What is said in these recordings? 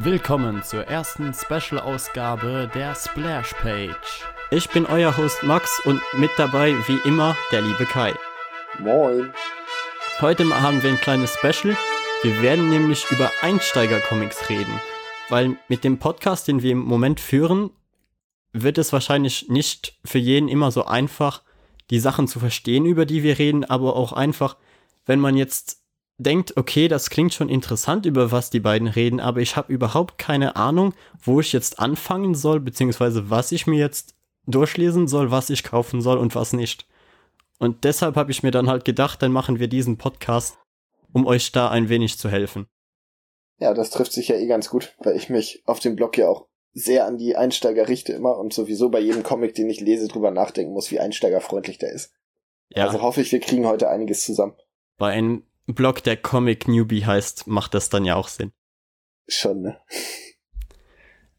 Willkommen zur ersten Special-Ausgabe der Splash Page. Ich bin euer Host Max und mit dabei wie immer der liebe Kai. Moin. Heute haben wir ein kleines Special. Wir werden nämlich über Einsteiger-Comics reden, weil mit dem Podcast, den wir im Moment führen, wird es wahrscheinlich nicht für jeden immer so einfach, die Sachen zu verstehen, über die wir reden, aber auch einfach, wenn man jetzt denkt, okay, das klingt schon interessant, über was die beiden reden, aber ich habe überhaupt keine Ahnung, wo ich jetzt anfangen soll, beziehungsweise was ich mir jetzt durchlesen soll, was ich kaufen soll und was nicht. Und deshalb habe ich mir dann halt gedacht, dann machen wir diesen Podcast, um euch da ein wenig zu helfen. Ja, das trifft sich ja eh ganz gut, weil ich mich auf dem Blog ja auch sehr an die Einsteiger richte immer und sowieso bei jedem Comic, den ich lese, drüber nachdenken muss, wie einsteigerfreundlich der ist. Ja. Also hoffe ich, wir kriegen heute einiges zusammen. Bei einem Blog, der Comic Newbie heißt, macht das dann ja auch Sinn. Schon, ne?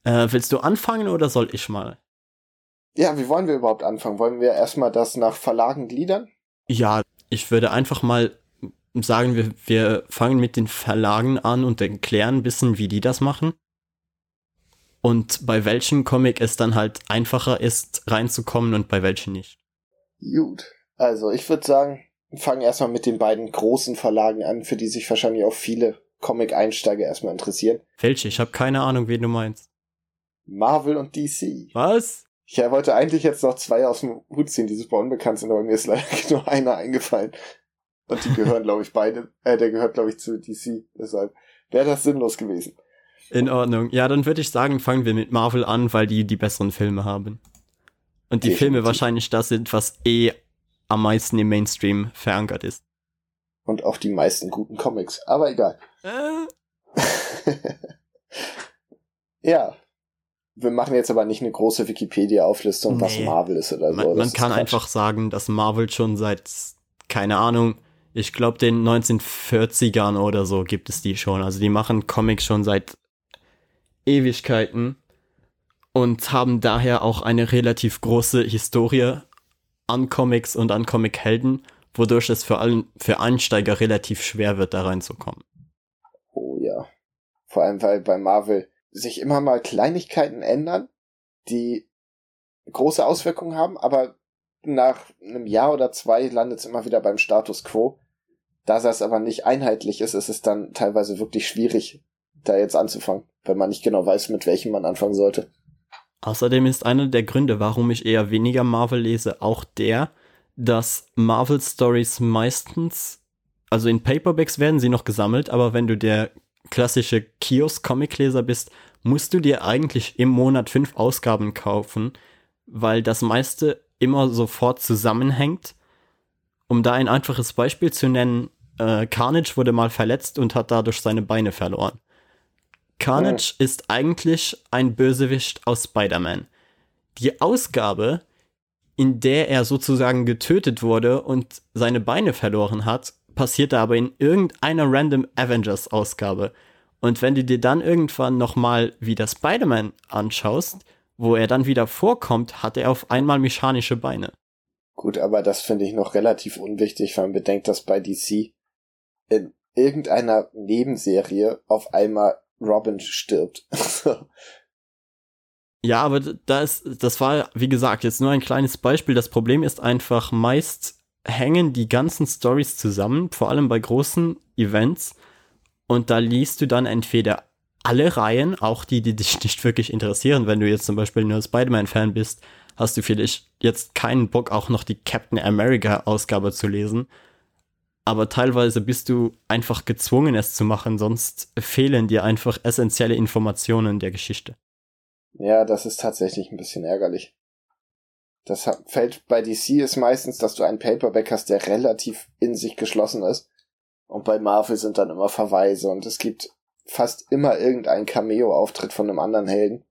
Äh, willst du anfangen oder soll ich mal? Ja, wie wollen wir überhaupt anfangen? Wollen wir erstmal das nach Verlagen gliedern? Ja, ich würde einfach mal sagen, wir, wir fangen mit den Verlagen an und erklären ein bisschen, wie die das machen und bei welchem Comic es dann halt einfacher ist, reinzukommen und bei welchen nicht. Gut. Also ich würde sagen, fangen erstmal mit den beiden großen Verlagen an, für die sich wahrscheinlich auch viele Comic-Einsteiger erstmal interessieren. Welche? Ich habe keine Ahnung, wen du meinst. Marvel und DC. Was? Ich wollte eigentlich jetzt noch zwei aus dem Hut ziehen, die super unbekannt sind, aber mir ist leider nur einer eingefallen. Und die gehören, glaube ich, beide, äh, der gehört, glaube ich, zu DC. Deshalb wäre das sinnlos gewesen. In Ordnung. Ja, dann würde ich sagen, fangen wir mit Marvel an, weil die die besseren Filme haben. Und die Definitiv. Filme wahrscheinlich das sind, was eh am meisten im Mainstream verankert ist. Und auch die meisten guten Comics. Aber egal. Äh. ja. Wir machen jetzt aber nicht eine große Wikipedia-Auflistung, nee. was Marvel ist oder so. Man, man kann einfach sagen, dass Marvel schon seit, keine Ahnung, ich glaube, den 1940ern oder so gibt es die schon. Also die machen Comics schon seit Ewigkeiten und haben daher auch eine relativ große Historie an Comics und an Comichelden, wodurch es vor allem für Einsteiger relativ schwer wird, da reinzukommen. Oh ja. Vor allem, weil bei Marvel sich immer mal Kleinigkeiten ändern, die große Auswirkungen haben, aber nach einem Jahr oder zwei landet es immer wieder beim Status quo. Da das aber nicht einheitlich ist, ist es dann teilweise wirklich schwierig, da jetzt anzufangen, wenn man nicht genau weiß, mit welchem man anfangen sollte. Außerdem ist einer der Gründe, warum ich eher weniger Marvel lese, auch der, dass Marvel Stories meistens, also in Paperbacks werden sie noch gesammelt, aber wenn du der klassische Kiosk-Comic-Leser bist, musst du dir eigentlich im Monat fünf Ausgaben kaufen, weil das meiste immer sofort zusammenhängt. Um da ein einfaches Beispiel zu nennen, äh, Carnage wurde mal verletzt und hat dadurch seine Beine verloren. Carnage oh. ist eigentlich ein Bösewicht aus Spider-Man. Die Ausgabe, in der er sozusagen getötet wurde und seine Beine verloren hat, passierte aber in irgendeiner random Avengers-Ausgabe. Und wenn du dir dann irgendwann nochmal wieder Spider-Man anschaust, wo er dann wieder vorkommt, hat er auf einmal mechanische Beine. Gut, aber das finde ich noch relativ unwichtig, wenn man bedenkt, dass bei DC in irgendeiner Nebenserie auf einmal Robin stirbt. ja, aber das, das war, wie gesagt, jetzt nur ein kleines Beispiel. Das Problem ist einfach, meist hängen die ganzen Stories zusammen, vor allem bei großen Events. Und da liest du dann entweder alle Reihen, auch die, die dich nicht wirklich interessieren. Wenn du jetzt zum Beispiel nur Spider-Man-Fan bist, hast du vielleicht jetzt keinen Bock, auch noch die Captain America-Ausgabe zu lesen aber teilweise bist du einfach gezwungen, es zu machen, sonst fehlen dir einfach essentielle Informationen der Geschichte. Ja, das ist tatsächlich ein bisschen ärgerlich. Das fällt bei DC ist meistens, dass du einen Paperback hast, der relativ in sich geschlossen ist. Und bei Marvel sind dann immer Verweise und es gibt fast immer irgendein Cameo-Auftritt von einem anderen Helden.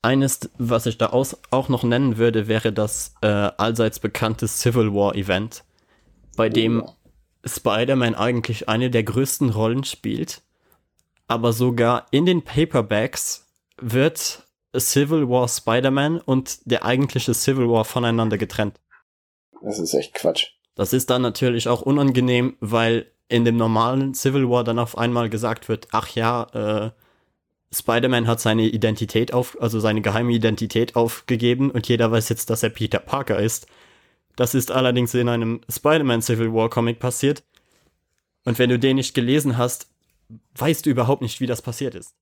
Eines, was ich da auch noch nennen würde, wäre das äh, allseits bekannte Civil War Event bei dem oh. Spider-Man eigentlich eine der größten Rollen spielt. Aber sogar in den Paperbacks wird Civil War Spider-Man und der eigentliche Civil War voneinander getrennt. Das ist echt Quatsch. Das ist dann natürlich auch unangenehm, weil in dem normalen Civil War dann auf einmal gesagt wird, ach ja, äh, Spider-Man hat seine Identität auf, also seine geheime Identität aufgegeben und jeder weiß jetzt, dass er Peter Parker ist. Das ist allerdings in einem Spider-Man Civil War Comic passiert. Und wenn du den nicht gelesen hast, weißt du überhaupt nicht, wie das passiert ist.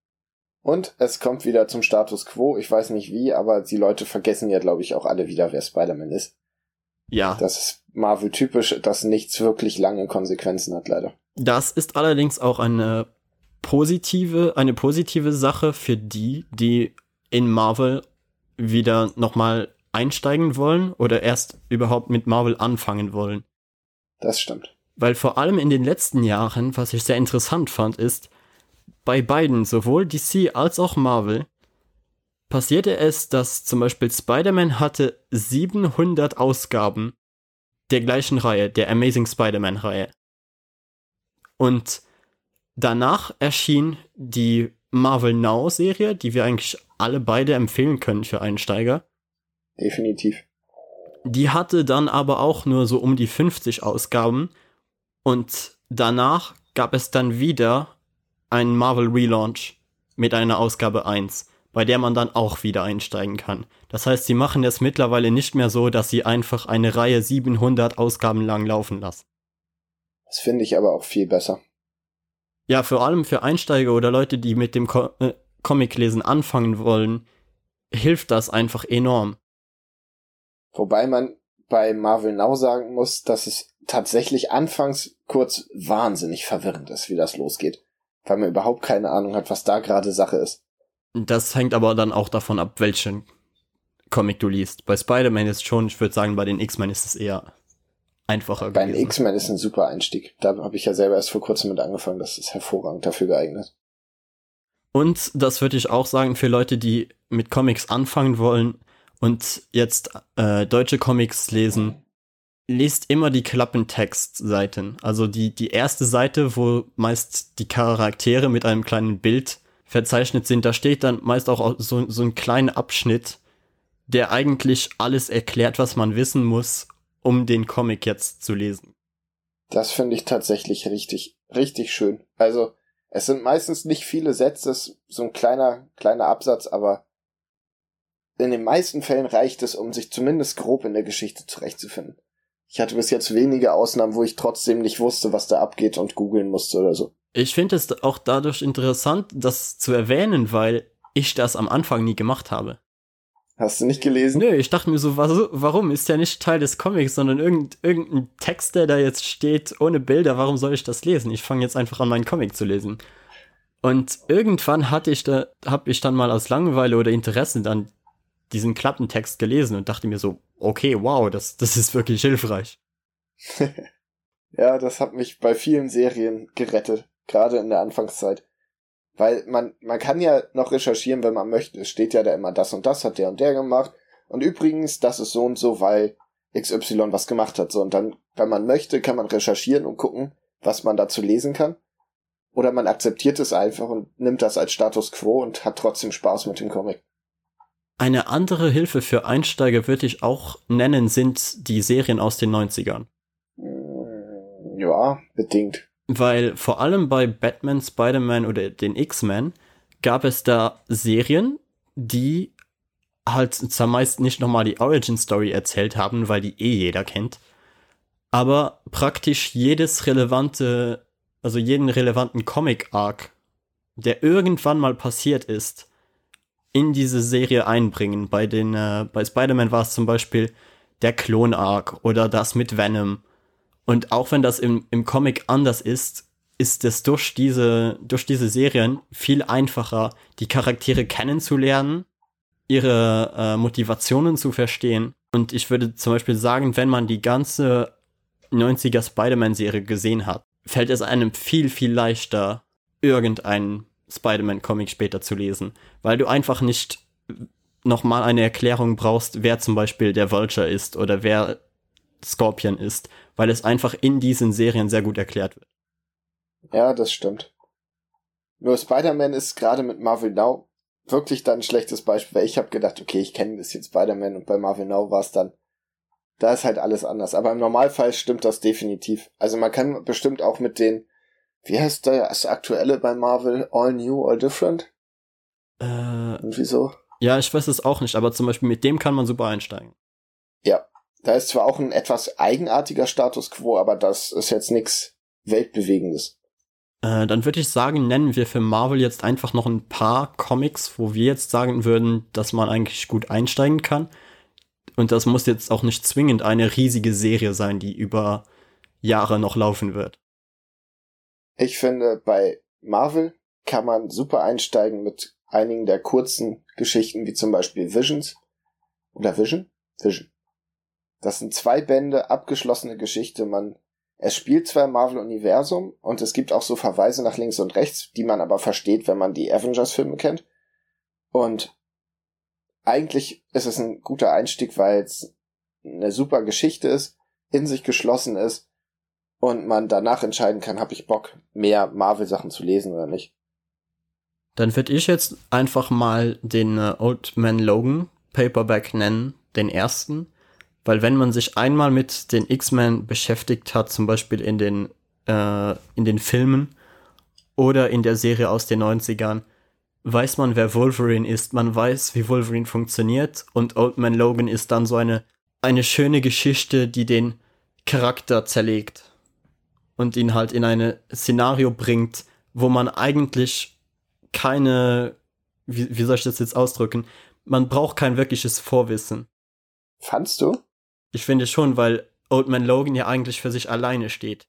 Und es kommt wieder zum Status quo. Ich weiß nicht wie, aber die Leute vergessen ja, glaube ich, auch alle wieder, wer Spider-Man ist. Ja. Das ist Marvel typisch, dass nichts wirklich lange Konsequenzen hat, leider. Das ist allerdings auch eine positive, eine positive Sache für die, die in Marvel wieder nochmal einsteigen wollen oder erst überhaupt mit Marvel anfangen wollen. Das stimmt. Weil vor allem in den letzten Jahren, was ich sehr interessant fand, ist, bei beiden, sowohl DC als auch Marvel, passierte es, dass zum Beispiel Spider-Man hatte 700 Ausgaben der gleichen Reihe, der Amazing Spider-Man-Reihe. Und Danach erschien die Marvel Now Serie, die wir eigentlich alle beide empfehlen können für Einsteiger. Definitiv. Die hatte dann aber auch nur so um die 50 Ausgaben und danach gab es dann wieder einen Marvel Relaunch mit einer Ausgabe 1, bei der man dann auch wieder einsteigen kann. Das heißt, sie machen es mittlerweile nicht mehr so, dass sie einfach eine Reihe 700 Ausgaben lang laufen lassen. Das finde ich aber auch viel besser. Ja, vor allem für Einsteiger oder Leute, die mit dem Co äh, Comiclesen anfangen wollen, hilft das einfach enorm. Wobei man bei Marvel Now sagen muss, dass es tatsächlich anfangs kurz wahnsinnig verwirrend ist, wie das losgeht. Weil man überhaupt keine Ahnung hat, was da gerade Sache ist. Das hängt aber dann auch davon ab, welchen Comic du liest. Bei Spider-Man ist schon, ich würde sagen, bei den X-Men ist es eher einfacher Bei den X-Men ist ein super Einstieg. Da habe ich ja selber erst vor kurzem mit angefangen. Das ist hervorragend dafür geeignet. Und das würde ich auch sagen für Leute, die mit Comics anfangen wollen und jetzt äh, deutsche Comics lesen. Lest immer die Klappentextseiten. Also die, die erste Seite, wo meist die Charaktere mit einem kleinen Bild verzeichnet sind, da steht dann meist auch so, so ein kleiner Abschnitt, der eigentlich alles erklärt, was man wissen muss, um den Comic jetzt zu lesen. Das finde ich tatsächlich richtig, richtig schön. Also, es sind meistens nicht viele Sätze, so ein kleiner, kleiner Absatz, aber in den meisten Fällen reicht es, um sich zumindest grob in der Geschichte zurechtzufinden. Ich hatte bis jetzt wenige Ausnahmen, wo ich trotzdem nicht wusste, was da abgeht und googeln musste oder so. Ich finde es auch dadurch interessant, das zu erwähnen, weil ich das am Anfang nie gemacht habe. Hast du nicht gelesen? Nö, ich dachte mir so, warum? Ist ja nicht Teil des Comics, sondern irgendein, irgendein Text, der da jetzt steht, ohne Bilder, warum soll ich das lesen? Ich fange jetzt einfach an, meinen Comic zu lesen. Und irgendwann hatte ich da, hab ich dann mal aus Langeweile oder Interesse dann diesen Klappentext gelesen und dachte mir so, okay, wow, das, das ist wirklich hilfreich. ja, das hat mich bei vielen Serien gerettet, gerade in der Anfangszeit. Weil man, man kann ja noch recherchieren, wenn man möchte. Es steht ja da immer, das und das hat der und der gemacht. Und übrigens, das ist so und so, weil XY was gemacht hat. So, und dann, wenn man möchte, kann man recherchieren und gucken, was man dazu lesen kann. Oder man akzeptiert es einfach und nimmt das als Status quo und hat trotzdem Spaß mit dem Comic. Eine andere Hilfe für Einsteiger würde ich auch nennen, sind die Serien aus den 90ern. Hm, ja, bedingt. Weil vor allem bei Batman, Spider-Man oder den X-Men gab es da Serien, die halt zumeist nicht nochmal die Origin-Story erzählt haben, weil die eh jeder kennt. Aber praktisch jedes relevante, also jeden relevanten Comic-Arc, der irgendwann mal passiert ist, in diese Serie einbringen. Bei den, äh, bei Spider-Man war es zum Beispiel der Klon-Arc oder das mit Venom und auch wenn das im, im Comic anders ist, ist es durch diese, durch diese Serien viel einfacher, die Charaktere kennenzulernen, ihre äh, Motivationen zu verstehen. Und ich würde zum Beispiel sagen, wenn man die ganze 90er Spider-Man-Serie gesehen hat, fällt es einem viel, viel leichter, irgendeinen Spider-Man-Comic später zu lesen, weil du einfach nicht nochmal eine Erklärung brauchst, wer zum Beispiel der Vulture ist oder wer Scorpion ist, weil es einfach in diesen Serien sehr gut erklärt wird. Ja, das stimmt. Nur Spider-Man ist gerade mit Marvel Now wirklich dann ein schlechtes Beispiel, weil ich habe gedacht, okay, ich kenne ein bisschen Spider-Man und bei Marvel Now war es dann, da ist halt alles anders. Aber im Normalfall stimmt das definitiv. Also man kann bestimmt auch mit den, wie heißt das aktuelle bei Marvel, All New, All Different? Äh, Und wieso? ja, ich weiß es auch nicht, aber zum Beispiel mit dem kann man super einsteigen. Ja. Da ist zwar auch ein etwas eigenartiger Status quo, aber das ist jetzt nichts Weltbewegendes. Äh, dann würde ich sagen, nennen wir für Marvel jetzt einfach noch ein paar Comics, wo wir jetzt sagen würden, dass man eigentlich gut einsteigen kann. Und das muss jetzt auch nicht zwingend eine riesige Serie sein, die über Jahre noch laufen wird. Ich finde, bei Marvel kann man super einsteigen mit einigen der kurzen Geschichten, wie zum Beispiel Visions. Oder Vision? Vision. Das sind zwei Bände, abgeschlossene Geschichte. Man, es spielt zwar im Marvel-Universum und es gibt auch so Verweise nach links und rechts, die man aber versteht, wenn man die Avengers-Filme kennt. Und eigentlich ist es ein guter Einstieg, weil es eine super Geschichte ist, in sich geschlossen ist und man danach entscheiden kann, habe ich Bock, mehr Marvel-Sachen zu lesen oder nicht. Dann würde ich jetzt einfach mal den äh, Old Man Logan Paperback nennen, den ersten. Weil wenn man sich einmal mit den X-Men beschäftigt hat, zum Beispiel in den, äh, in den Filmen oder in der Serie aus den 90ern, weiß man, wer Wolverine ist, man weiß, wie Wolverine funktioniert und Old Man Logan ist dann so eine, eine schöne Geschichte, die den Charakter zerlegt und ihn halt in ein Szenario bringt, wo man eigentlich keine, wie, wie soll ich das jetzt ausdrücken, man braucht kein wirkliches Vorwissen. Fandst du? Ich finde schon, weil Old Man Logan ja eigentlich für sich alleine steht.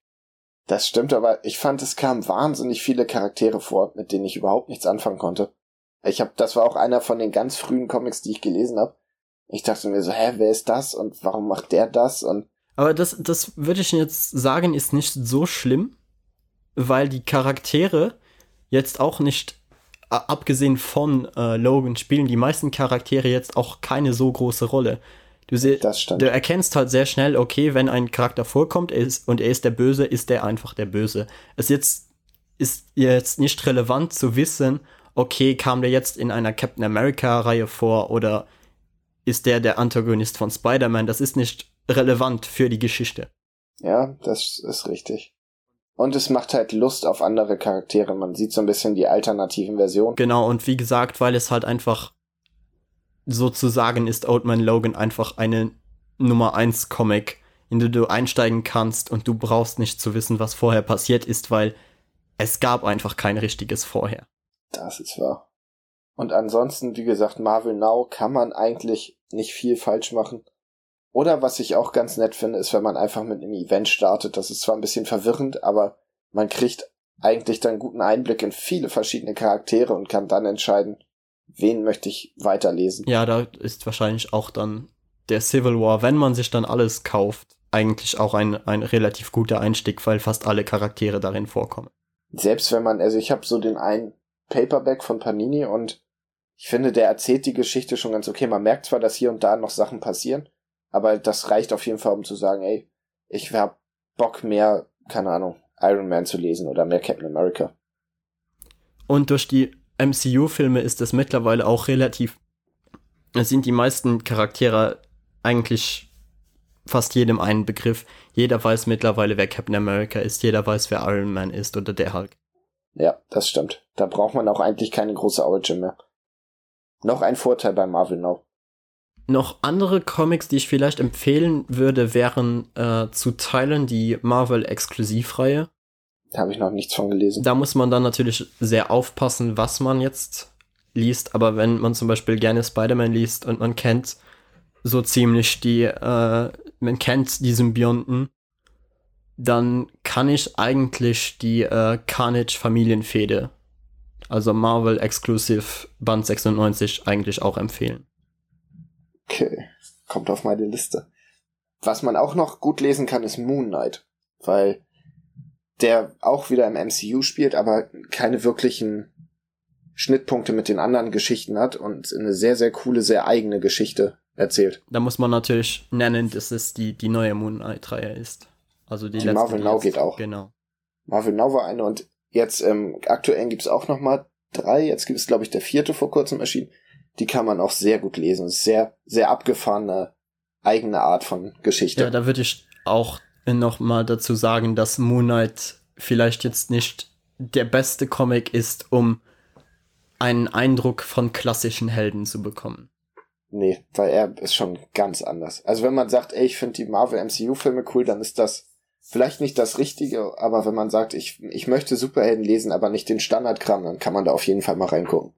Das stimmt, aber ich fand, es kamen wahnsinnig viele Charaktere vor, mit denen ich überhaupt nichts anfangen konnte. Ich habe, das war auch einer von den ganz frühen Comics, die ich gelesen habe. Ich dachte mir so, hä, wer ist das und warum macht der das und Aber das, das würde ich jetzt sagen, ist nicht so schlimm, weil die Charaktere jetzt auch nicht, abgesehen von äh, Logan, spielen die meisten Charaktere jetzt auch keine so große Rolle. Du, stimmt. du erkennst halt sehr schnell, okay, wenn ein Charakter vorkommt er ist, und er ist der Böse, ist der einfach der Böse. Es jetzt, ist jetzt nicht relevant zu wissen, okay, kam der jetzt in einer Captain America-Reihe vor oder ist der der Antagonist von Spider-Man? Das ist nicht relevant für die Geschichte. Ja, das ist richtig. Und es macht halt Lust auf andere Charaktere. Man sieht so ein bisschen die alternativen Versionen. Genau, und wie gesagt, weil es halt einfach sozusagen ist Old Man Logan einfach eine Nummer 1 Comic, in den du einsteigen kannst und du brauchst nicht zu wissen, was vorher passiert ist, weil es gab einfach kein richtiges vorher. Das ist wahr. Und ansonsten, wie gesagt, Marvel Now kann man eigentlich nicht viel falsch machen. Oder was ich auch ganz nett finde, ist, wenn man einfach mit einem Event startet. Das ist zwar ein bisschen verwirrend, aber man kriegt eigentlich dann guten Einblick in viele verschiedene Charaktere und kann dann entscheiden, wen möchte ich weiterlesen. Ja, da ist wahrscheinlich auch dann der Civil War, wenn man sich dann alles kauft, eigentlich auch ein, ein relativ guter Einstieg, weil fast alle Charaktere darin vorkommen. Selbst wenn man, also ich habe so den einen Paperback von Panini und ich finde, der erzählt die Geschichte schon ganz okay. Man merkt zwar, dass hier und da noch Sachen passieren, aber das reicht auf jeden Fall, um zu sagen, ey, ich hab Bock mehr, keine Ahnung, Iron Man zu lesen oder mehr Captain America. Und durch die MCU-Filme ist es mittlerweile auch relativ. Es sind die meisten Charaktere eigentlich fast jedem einen Begriff. Jeder weiß mittlerweile, wer Captain America ist, jeder weiß, wer Iron Man ist oder der Hulk. Ja, das stimmt. Da braucht man auch eigentlich keine große Origin mehr. Noch ein Vorteil bei Marvel Now. Noch andere Comics, die ich vielleicht empfehlen würde, wären äh, zu teilen die Marvel-Exklusivreihe. Da habe ich noch nichts von gelesen. Da muss man dann natürlich sehr aufpassen, was man jetzt liest. Aber wenn man zum Beispiel gerne Spider-Man liest und man kennt so ziemlich die, äh, man kennt die Symbionten, dann kann ich eigentlich die äh, Carnage-Familienfehde, also Marvel Exclusive Band 96, eigentlich auch empfehlen. Okay, kommt auf meine Liste. Was man auch noch gut lesen kann, ist Moon Knight, weil der auch wieder im MCU spielt, aber keine wirklichen Schnittpunkte mit den anderen Geschichten hat und eine sehr, sehr coole, sehr eigene Geschichte erzählt. Da muss man natürlich nennen, dass es die, die neue Moon Knight-Reihe ist. Also die, Die letzte, Marvel Now jetzt- geht auch. Genau. Marvel Now war eine und jetzt ähm, aktuell gibt's auch noch mal drei. Jetzt gibt es, glaube ich, der vierte vor kurzem erschienen. Die kann man auch sehr gut lesen. Sehr, sehr abgefahrene eigene Art von Geschichte. Ja, da würde ich auch noch mal dazu sagen, dass Moon Knight vielleicht jetzt nicht der beste Comic ist, um einen Eindruck von klassischen Helden zu bekommen. Nee, weil er ist schon ganz anders. Also wenn man sagt, ey, ich finde die Marvel MCU-Filme cool, dann ist das vielleicht nicht das Richtige, aber wenn man sagt, ich, ich möchte Superhelden lesen, aber nicht den Standardkram, dann kann man da auf jeden Fall mal reingucken.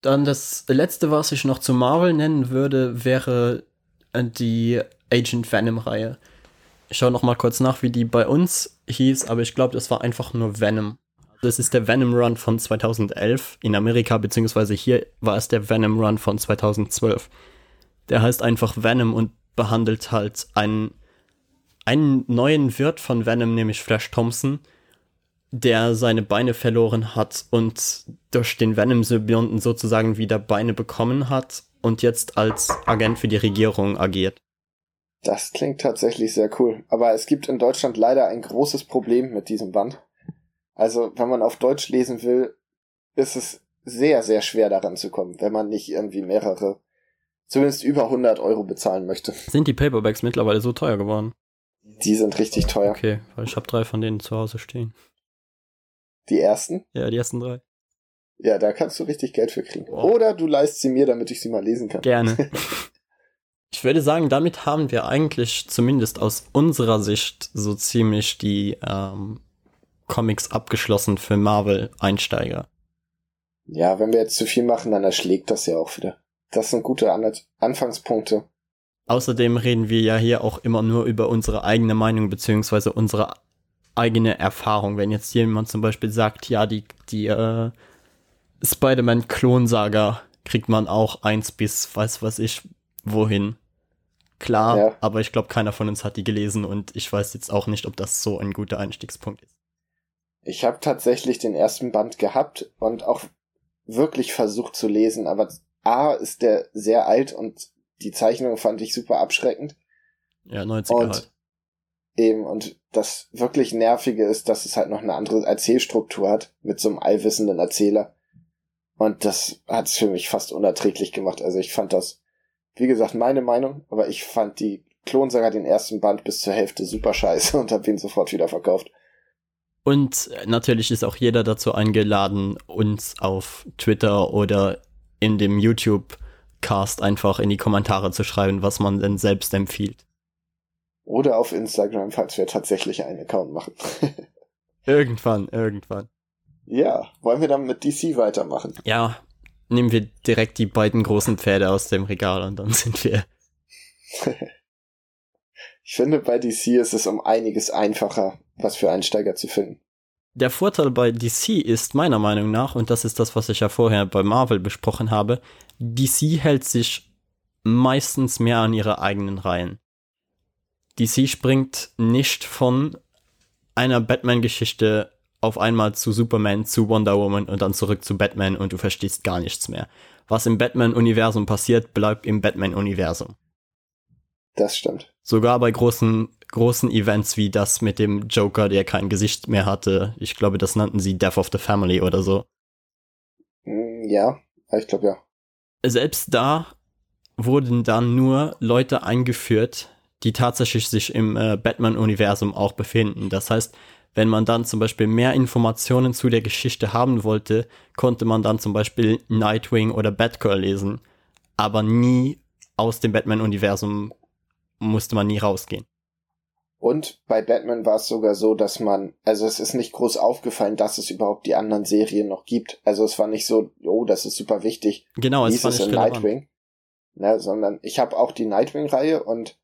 Dann das letzte, was ich noch zu Marvel nennen würde, wäre äh, die Agent Venom-Reihe. Ich schaue noch mal kurz nach, wie die bei uns hieß, aber ich glaube, das war einfach nur Venom. Das ist der Venom Run von 2011 in Amerika, beziehungsweise hier war es der Venom Run von 2012. Der heißt einfach Venom und behandelt halt einen, einen neuen Wirt von Venom, nämlich Flash Thompson, der seine Beine verloren hat und durch den Venom-Symbionten sozusagen wieder Beine bekommen hat und jetzt als Agent für die Regierung agiert. Das klingt tatsächlich sehr cool. Aber es gibt in Deutschland leider ein großes Problem mit diesem Band. Also, wenn man auf Deutsch lesen will, ist es sehr, sehr schwer daran zu kommen, wenn man nicht irgendwie mehrere, zumindest über 100 Euro bezahlen möchte. Sind die Paperbacks mittlerweile so teuer geworden? Die sind richtig teuer. Okay, weil ich habe drei von denen zu Hause stehen. Die ersten? Ja, die ersten drei. Ja, da kannst du richtig Geld für kriegen. Wow. Oder du leist sie mir, damit ich sie mal lesen kann. Gerne. ich würde sagen, damit haben wir eigentlich zumindest aus unserer Sicht so ziemlich die ähm, Comics abgeschlossen für Marvel-Einsteiger. Ja, wenn wir jetzt zu viel machen, dann erschlägt das ja auch wieder. Das sind gute An Anfangspunkte. Außerdem reden wir ja hier auch immer nur über unsere eigene Meinung beziehungsweise unsere eigene Erfahrung. Wenn jetzt jemand zum Beispiel sagt, ja, die, die äh, Spider-Man-Klonsaga kriegt man auch eins bis weiß was ich wohin. Klar, Ja. aber ich glaube, keiner von uns hat die gelesen und ich weiß jetzt auch nicht, ob das so ein guter Einstiegspunkt ist. Ich habe tatsächlich den ersten Band gehabt und auch wirklich versucht zu lesen, aber A ist der sehr alt und die Zeichnung fand ich super abschreckend. Ja, 90er Und halt. Eben, und das wirklich Nervige ist, dass es halt noch eine andere Erzählstruktur hat, mit so einem allwissenden Erzähler. Und das hat es für mich fast unerträglich gemacht. Also ich fand das, wie gesagt, meine Meinung, aber ich fand die Klonsaga den ersten Band bis zur Hälfte super scheiße und habe ihn sofort wieder verkauft. Und natürlich ist auch jeder dazu eingeladen, uns auf Twitter oder in dem YouTube-Cast einfach in die Kommentare zu schreiben, was man denn selbst empfiehlt. Oder auf Instagram, falls wir tatsächlich einen Account machen. Irgendwann, irgendwann. ja, wollen wir dann mit DC weitermachen? Ja, nehmen wir direkt die beiden großen Pferde aus dem Regal und dann sind wir. Ich finde, bei DC ist es um einiges einfacher, was für Einsteiger zu finden. Der Vorteil bei DC ist meiner Meinung nach, und das ist das, was ich ja vorher bei Marvel besprochen habe, DC hält sich meistens mehr an ihre eigenen Reihen. DC springt nicht von einer Batman-Geschichte auf einmal zu Superman, zu Wonder Woman und dann zurück zu Batman und du verstehst gar nichts mehr. Was im Batman-Universum passiert, bleibt im Batman-Universum. Das stimmt. Sogar bei großen, großen Events wie das mit dem Joker, der kein Gesicht mehr hatte. Ich glaube, das nannten sie Death of the Family oder so. Mm, Ja, ich glaube ja. Selbst da wurden dann nur Leute eingeführt, die tatsächlich sich im äh, Batman-Universum auch befinden. Das heißt, wenn man dann zum Beispiel mehr Informationen zu der Geschichte haben wollte, konnte man dann zum Beispiel Nightwing oder Batgirl lesen, aber nie aus dem Batman-Universum musste man nie rausgehen. Und bei Batman war es sogar so, dass man, also es ist nicht groß aufgefallen, dass es überhaupt die anderen Serien noch gibt. Also es war nicht so, oh, das ist super wichtig. Genau, es ist war nicht in. Nightwing? Ne, sondern ich habe auch die Nightwing-Reihe und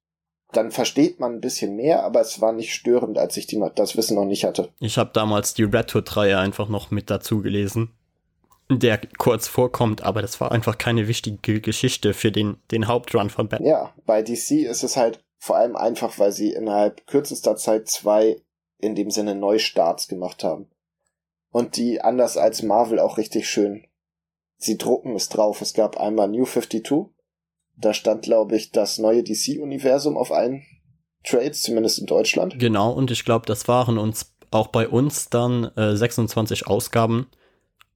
dann versteht man ein bisschen mehr, aber es war nicht störend, als ich die, das Wissen noch nicht hatte. Ich habe damals die Red Hood-Reihe einfach noch mit dazu gelesen, der kurz vorkommt, aber das war einfach keine wichtige Geschichte für den, den Hauptrun von Batman. Ja, bei DC ist es halt vor allem einfach, weil sie innerhalb kürzester Zeit zwei in dem Sinne Neustarts gemacht haben. Und die anders als Marvel auch richtig schön. Sie drucken es drauf. Es gab einmal New 52. Da stand, glaube ich, das neue DC-Universum auf allen Trades, zumindest in Deutschland. Genau, und ich glaube, das waren uns auch bei uns dann äh, 26 Ausgaben.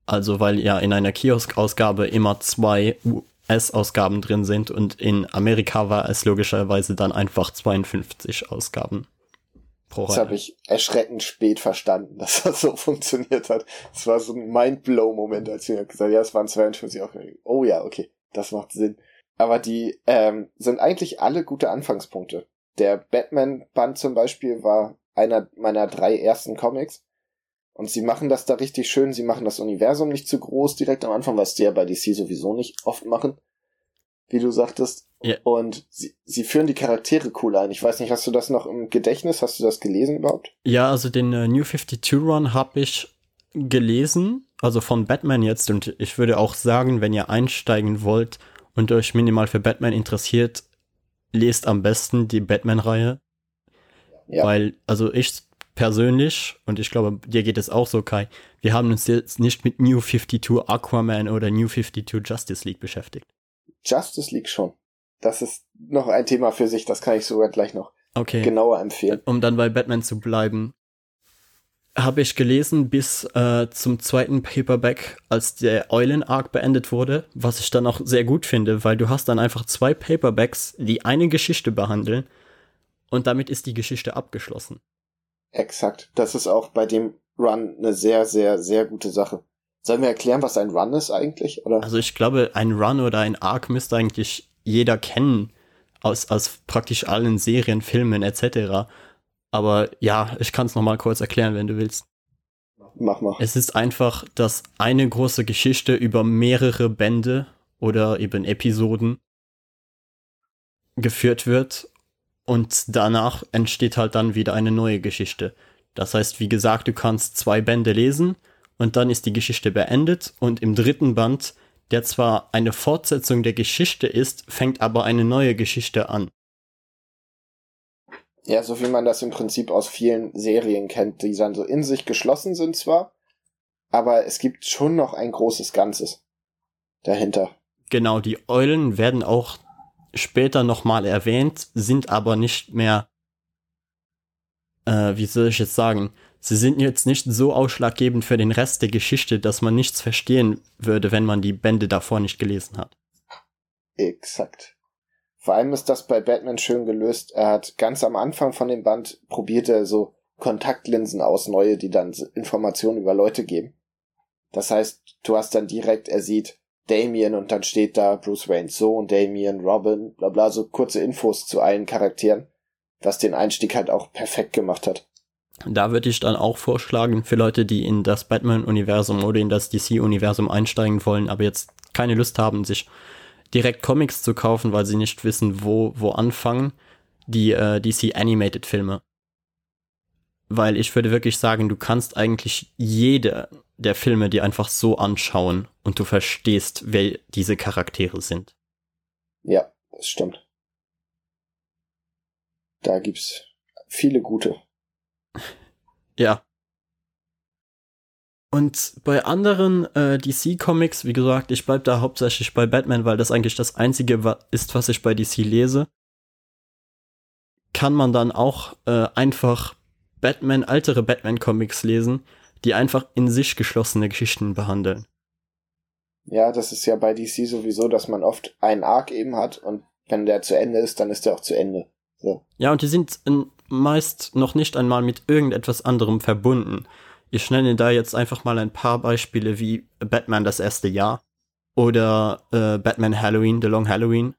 Also, weil ja in einer Kiosk-Ausgabe immer zwei US-Ausgaben drin sind und in Amerika war es logischerweise dann einfach 52 Ausgaben. pro Das habe ich erschreckend spät verstanden, dass das so funktioniert hat. Es war so ein Mind-Blow-Moment, als wir gesagt haben, ja, es waren 42 auch. Oh ja, okay, das macht Sinn. Aber die ähm, sind eigentlich alle gute Anfangspunkte. Der Batman-Band zum Beispiel war einer meiner drei ersten Comics. Und sie machen das da richtig schön. Sie machen das Universum nicht zu groß direkt am Anfang, was die ja bei DC sowieso nicht oft machen. Wie du sagtest. Ja. Und sie, sie führen die Charaktere cool ein. Ich weiß nicht, hast du das noch im Gedächtnis? Hast du das gelesen überhaupt? Ja, also den äh, New 52 Run habe ich gelesen, also von Batman jetzt. Und ich würde auch sagen, wenn ihr einsteigen wollt und euch minimal für Batman interessiert, lest am besten die Batman-Reihe. Ja. Weil, also ich persönlich, und ich glaube, dir geht es auch so, Kai, wir haben uns jetzt nicht mit New 52 Aquaman oder New 52 Justice League beschäftigt. Justice League schon. Das ist noch ein Thema für sich, das kann ich sogar gleich noch Okay. genauer empfehlen. um dann bei Batman zu bleiben, habe ich gelesen bis äh, zum zweiten Paperback, als der Eulen-Arc beendet wurde, was ich dann auch sehr gut finde, weil du hast dann einfach zwei Paperbacks, die eine Geschichte behandeln und damit ist die Geschichte abgeschlossen. Exakt. Das ist auch bei dem Run eine sehr, sehr, sehr gute Sache. Sollen wir erklären, was ein Run ist eigentlich? Oder? Also ich glaube, ein Run oder ein Arc müsste eigentlich jeder kennen aus, aus praktisch allen Serien, Filmen etc. Aber ja, ich kann es nochmal kurz erklären, wenn du willst. Mach mal. Es ist einfach, dass eine große Geschichte über mehrere Bände oder eben Episoden geführt wird und danach entsteht halt dann wieder eine neue Geschichte. Das heißt, wie gesagt, du kannst zwei Bände lesen und dann ist die Geschichte beendet und im dritten Band, der zwar eine Fortsetzung der Geschichte ist, fängt aber eine neue Geschichte an. Ja, so wie man das im Prinzip aus vielen Serien kennt, die dann so in sich geschlossen sind zwar, aber es gibt schon noch ein großes Ganzes dahinter. Genau, die Eulen werden auch später nochmal erwähnt, sind aber nicht mehr, äh, wie soll ich jetzt sagen, sie sind jetzt nicht so ausschlaggebend für den Rest der Geschichte, dass man nichts verstehen würde, wenn man die Bände davor nicht gelesen hat. Exakt. Vor allem ist das bei Batman schön gelöst. Er hat ganz am Anfang von dem Band probiert er so Kontaktlinsen aus, neue, die dann Informationen über Leute geben. Das heißt, du hast dann direkt, er sieht Damien und dann steht da Bruce Waynes Sohn, Damien, Robin, bla bla, so kurze Infos zu allen Charakteren, was den Einstieg halt auch perfekt gemacht hat. Da würde ich dann auch vorschlagen, für Leute, die in das Batman-Universum oder in das DC-Universum einsteigen wollen, aber jetzt keine Lust haben, sich direkt Comics zu kaufen, weil sie nicht wissen, wo, wo anfangen, die äh, DC Animated Filme. Weil ich würde wirklich sagen, du kannst eigentlich jede der Filme dir einfach so anschauen und du verstehst, wer diese Charaktere sind. Ja, das stimmt. Da gibt's viele gute. Ja. Und bei anderen äh, DC-Comics, wie gesagt, ich bleib da hauptsächlich bei Batman, weil das eigentlich das einzige wa ist, was ich bei DC lese. Kann man dann auch äh, einfach Batman, ältere Batman-Comics lesen, die einfach in sich geschlossene Geschichten behandeln. Ja, das ist ja bei DC sowieso, dass man oft einen Arc eben hat und wenn der zu Ende ist, dann ist der auch zu Ende. So. Ja, und die sind in, meist noch nicht einmal mit irgendetwas anderem verbunden. Ich nenne da jetzt einfach mal ein paar Beispiele wie Batman das erste Jahr oder äh, Batman Halloween, The Long Halloween.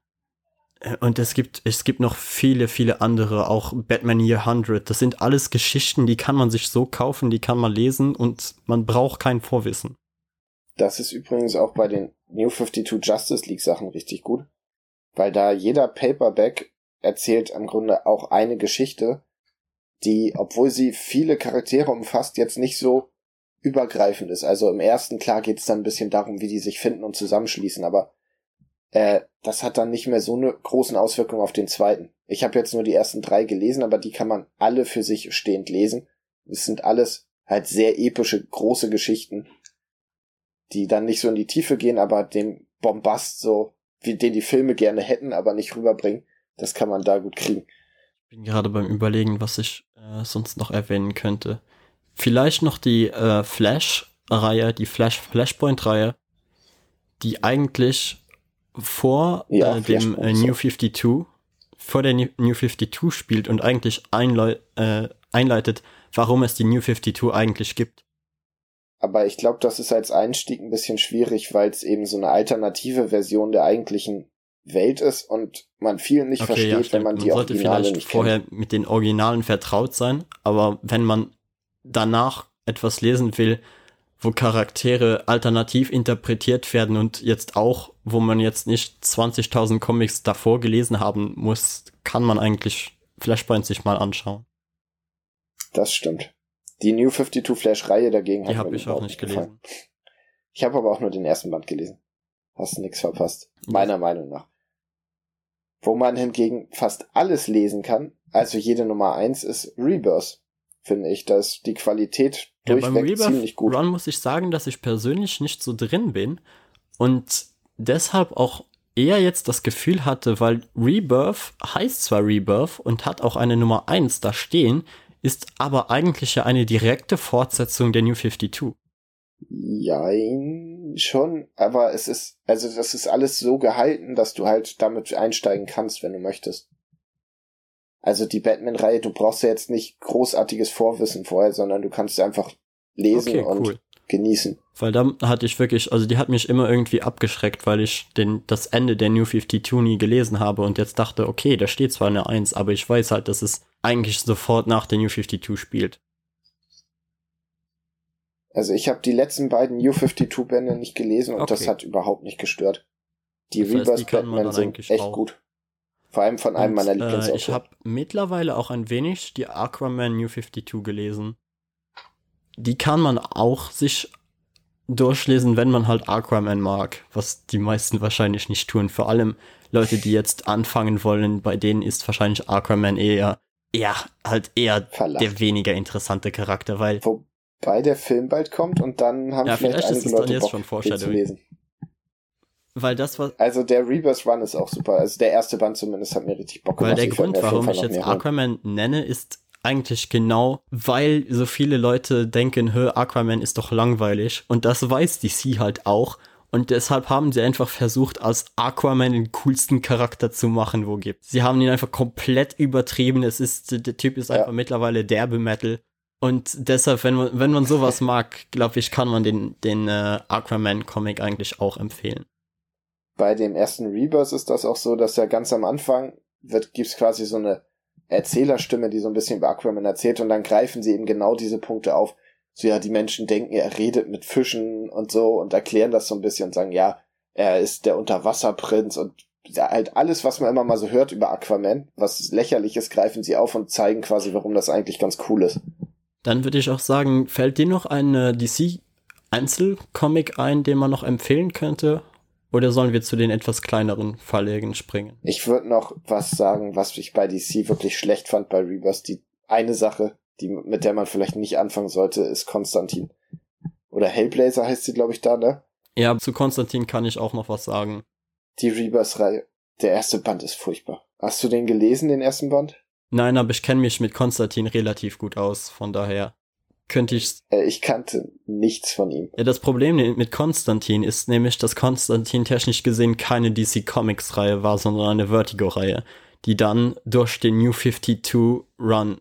Äh, Und es gibt, es gibt noch viele, viele andere, auch Batman Year 100. Das sind alles Geschichten, die kann man sich so kaufen, die kann man lesen und man braucht kein Vorwissen. Das ist übrigens auch bei den New 52 Justice League Sachen richtig gut, weil da jeder Paperback erzählt im Grunde auch eine Geschichte, die, obwohl sie viele Charaktere umfasst, jetzt nicht so übergreifend ist. Also im ersten, klar, geht es dann ein bisschen darum, wie die sich finden und zusammenschließen, aber äh, das hat dann nicht mehr so eine großen Auswirkungen auf den zweiten. Ich habe jetzt nur die ersten drei gelesen, aber die kann man alle für sich stehend lesen. Es sind alles halt sehr epische, große Geschichten, die dann nicht so in die Tiefe gehen, aber den Bombast so, wie den die Filme gerne hätten, aber nicht rüberbringen, das kann man da gut kriegen. Ich bin gerade beim Überlegen, was ich äh, sonst noch erwähnen könnte. Vielleicht noch die äh, Flash-Reihe, die Flash-Flashpoint-Reihe, die eigentlich vor Ja, äh, dem äh. New 52, vor der New New 52 spielt und eigentlich äh, einleitet, warum es die New 52 eigentlich gibt. Aber ich glaube, das ist als Einstieg ein bisschen schwierig, weil es eben so eine alternative Version der eigentlichen Welt ist und man viel nicht Okay, versteht, ja, wenn man Man die sollte Originale vielleicht nicht vorher kennt. mit den Originalen vertraut sein, aber wenn man danach etwas lesen will, wo Charaktere alternativ interpretiert werden und jetzt auch, wo man jetzt nicht 20.000 Comics davor gelesen haben muss, kann man eigentlich Flashpoint sich mal anschauen. Das stimmt. Die New 52 Flash-Reihe dagegen Die habe ich auch nicht gefallen. gelesen. Ich habe aber auch nur den ersten Band gelesen. Hast nix verpasst. Meiner Meinung nach. Wo man hingegen fast alles lesen kann, also jede Nummer eins ist Rebirth, finde ich. Da ist die Qualität Ja, durchweg ziemlich Rebirth gut. Run muss ich sagen, dass ich persönlich nicht so drin bin und deshalb auch eher jetzt das Gefühl hatte, weil Rebirth heißt zwar Rebirth und hat auch eine Nummer 1 da stehen, ist aber eigentlich ja eine direkte Fortsetzung der New 52. Jein, schon, aber es ist, also das ist alles so gehalten, dass du halt damit einsteigen kannst, wenn du möchtest. Also die Batman-Reihe, du brauchst ja jetzt nicht großartiges Vorwissen vorher, sondern du kannst einfach lesen Okay, und cool. genießen. Weil da hatte ich wirklich, also die hat mich immer irgendwie abgeschreckt, weil ich den, das Ende der New 52 nie gelesen habe und jetzt dachte, okay, da steht zwar eine 1, aber ich weiß halt, dass es eigentlich sofort nach der New 52 spielt. Also ich habe die letzten beiden New 52 Bände nicht gelesen und Okay. das hat überhaupt nicht gestört. Die Das heißt, die Rebirth kann man Batman dann sind echt auch. gut. Vor allem von einem Und, meiner äh, ich Lieblingsautoren. habe mittlerweile auch ein wenig die Aquaman New 52 gelesen. Die kann man auch sich durchlesen, wenn man halt Aquaman mag, was die meisten wahrscheinlich nicht tun. Vor allem Leute, die jetzt anfangen wollen, bei denen ist wahrscheinlich Aquaman eher, eher halt eher Verlacht. der weniger interessante Charakter, weil Wobei der Film bald kommt und dann haben Ja, vielleicht, vielleicht einige Leute jetzt Bock, schon den zu lesen. weil das war Also der Rebirth Run ist auch super. Also der erste Band zumindest hat mir richtig Bock Weil gemacht. der Ich Grund, warum ich jetzt. Aquaman nenne, ist eigentlich genau, weil so viele Leute denken, hör, Aquaman ist doch langweilig. Und das weiß DC halt auch. Und deshalb haben sie einfach versucht, aus Aquaman den coolsten Charakter zu machen, wo gibt. Sie haben ihn einfach komplett übertrieben. Es ist, der Typ ist Ja. einfach mittlerweile derbe Metal. Und deshalb, wenn man, wenn man sowas mag, glaube ich, kann man den, den äh, Aquaman-Comic eigentlich auch empfehlen. Bei dem ersten Rebirth ist das auch so, dass ja ganz am Anfang wird, gibt's quasi so eine Erzählerstimme, die so ein bisschen über Aquaman erzählt und dann greifen sie eben genau diese Punkte auf. So ja, die Menschen denken, er redet mit Fischen und so und erklären das so ein bisschen und sagen, ja, er ist der Unterwasserprinz und halt alles, was man immer mal so hört über Aquaman, was lächerlich ist, greifen sie auf und zeigen quasi, warum das eigentlich ganz cool ist. Dann würde ich auch sagen, fällt dir noch ein DC-Einzelcomic ein, den man noch empfehlen könnte? Oder sollen wir zu den etwas kleineren Verlegen springen? Ich würde noch was sagen, was ich bei DC wirklich schlecht fand bei Rebirth. Die eine Sache, die, mit der man vielleicht nicht anfangen sollte, ist Konstantin. Oder Hellblazer heißt sie, glaube ich, da, ne? Ja, zu Konstantin kann ich auch noch was sagen. Die Rebirth-Reihe. Der erste Band ist furchtbar. Hast du den gelesen, den ersten Band? Nein, aber ich kenne mich mit Konstantin relativ gut aus, von daher könnte ich. Äh, ich kannte nichts von ihm. Ja, das Problem mit Konstantin ist nämlich, dass Konstantin technisch gesehen keine DC Comics Reihe war, sondern eine Vertigo Reihe, die dann durch den New 52 Run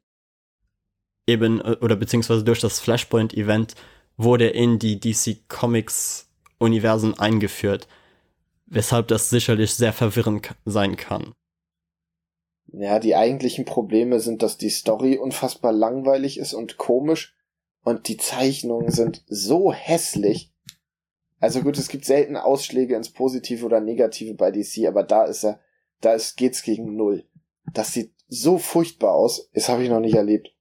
eben äh, oder beziehungsweise durch das Flashpoint Event wurde in die DC Comics Universen eingeführt, weshalb das sicherlich sehr verwirrend sein kann. Ja, die eigentlichen Probleme sind, dass die Story unfassbar langweilig ist und komisch und die Zeichnungen sind so hässlich. Also gut, es gibt selten Ausschläge ins Positive oder Negative bei DC, aber da ist er, da ist, geht's gegen Null. Das sieht so furchtbar aus. Das habe ich noch nicht erlebt.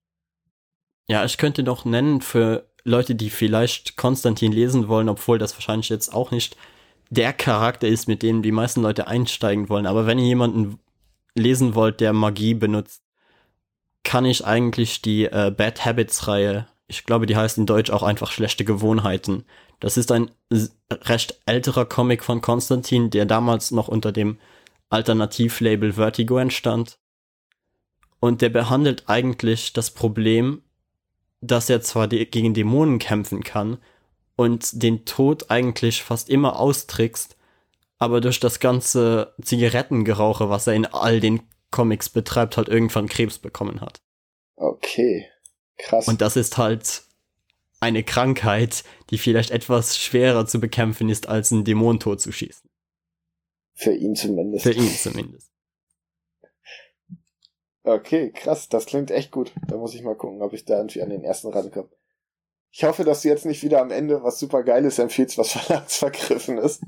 Ja, ich könnte noch nennen für Leute, die vielleicht Konstantin lesen wollen, obwohl das wahrscheinlich jetzt auch nicht der Charakter ist, mit dem die meisten Leute einsteigen wollen. Aber wenn ihr jemanden lesen wollt, der Magie benutzt, kann ich eigentlich die äh, Bad Habits Reihe, ich glaube, die heißt in Deutsch auch einfach schlechte Gewohnheiten. Das ist ein recht älterer Comic von Konstantin, der damals noch unter dem Alternativlabel Vertigo entstand. Und der behandelt eigentlich das Problem, dass er zwar die, gegen Dämonen kämpfen kann und den Tod eigentlich fast immer austrickst, aber durch das ganze Zigarettengerauche, was er in all den Comics betreibt, halt irgendwann Krebs bekommen hat. Okay. Krass. Und das ist halt eine Krankheit, die vielleicht etwas schwerer zu bekämpfen ist, als einen Dämon tot zu schießen. Für ihn zumindest. Für ihn zumindest. Okay, krass, das klingt echt gut. Da muss ich mal gucken, ob ich da irgendwie an den ersten rankomme. Ich hoffe, dass du jetzt nicht wieder am Ende was super Geiles empfiehlst, was verlagsvergriffen ist.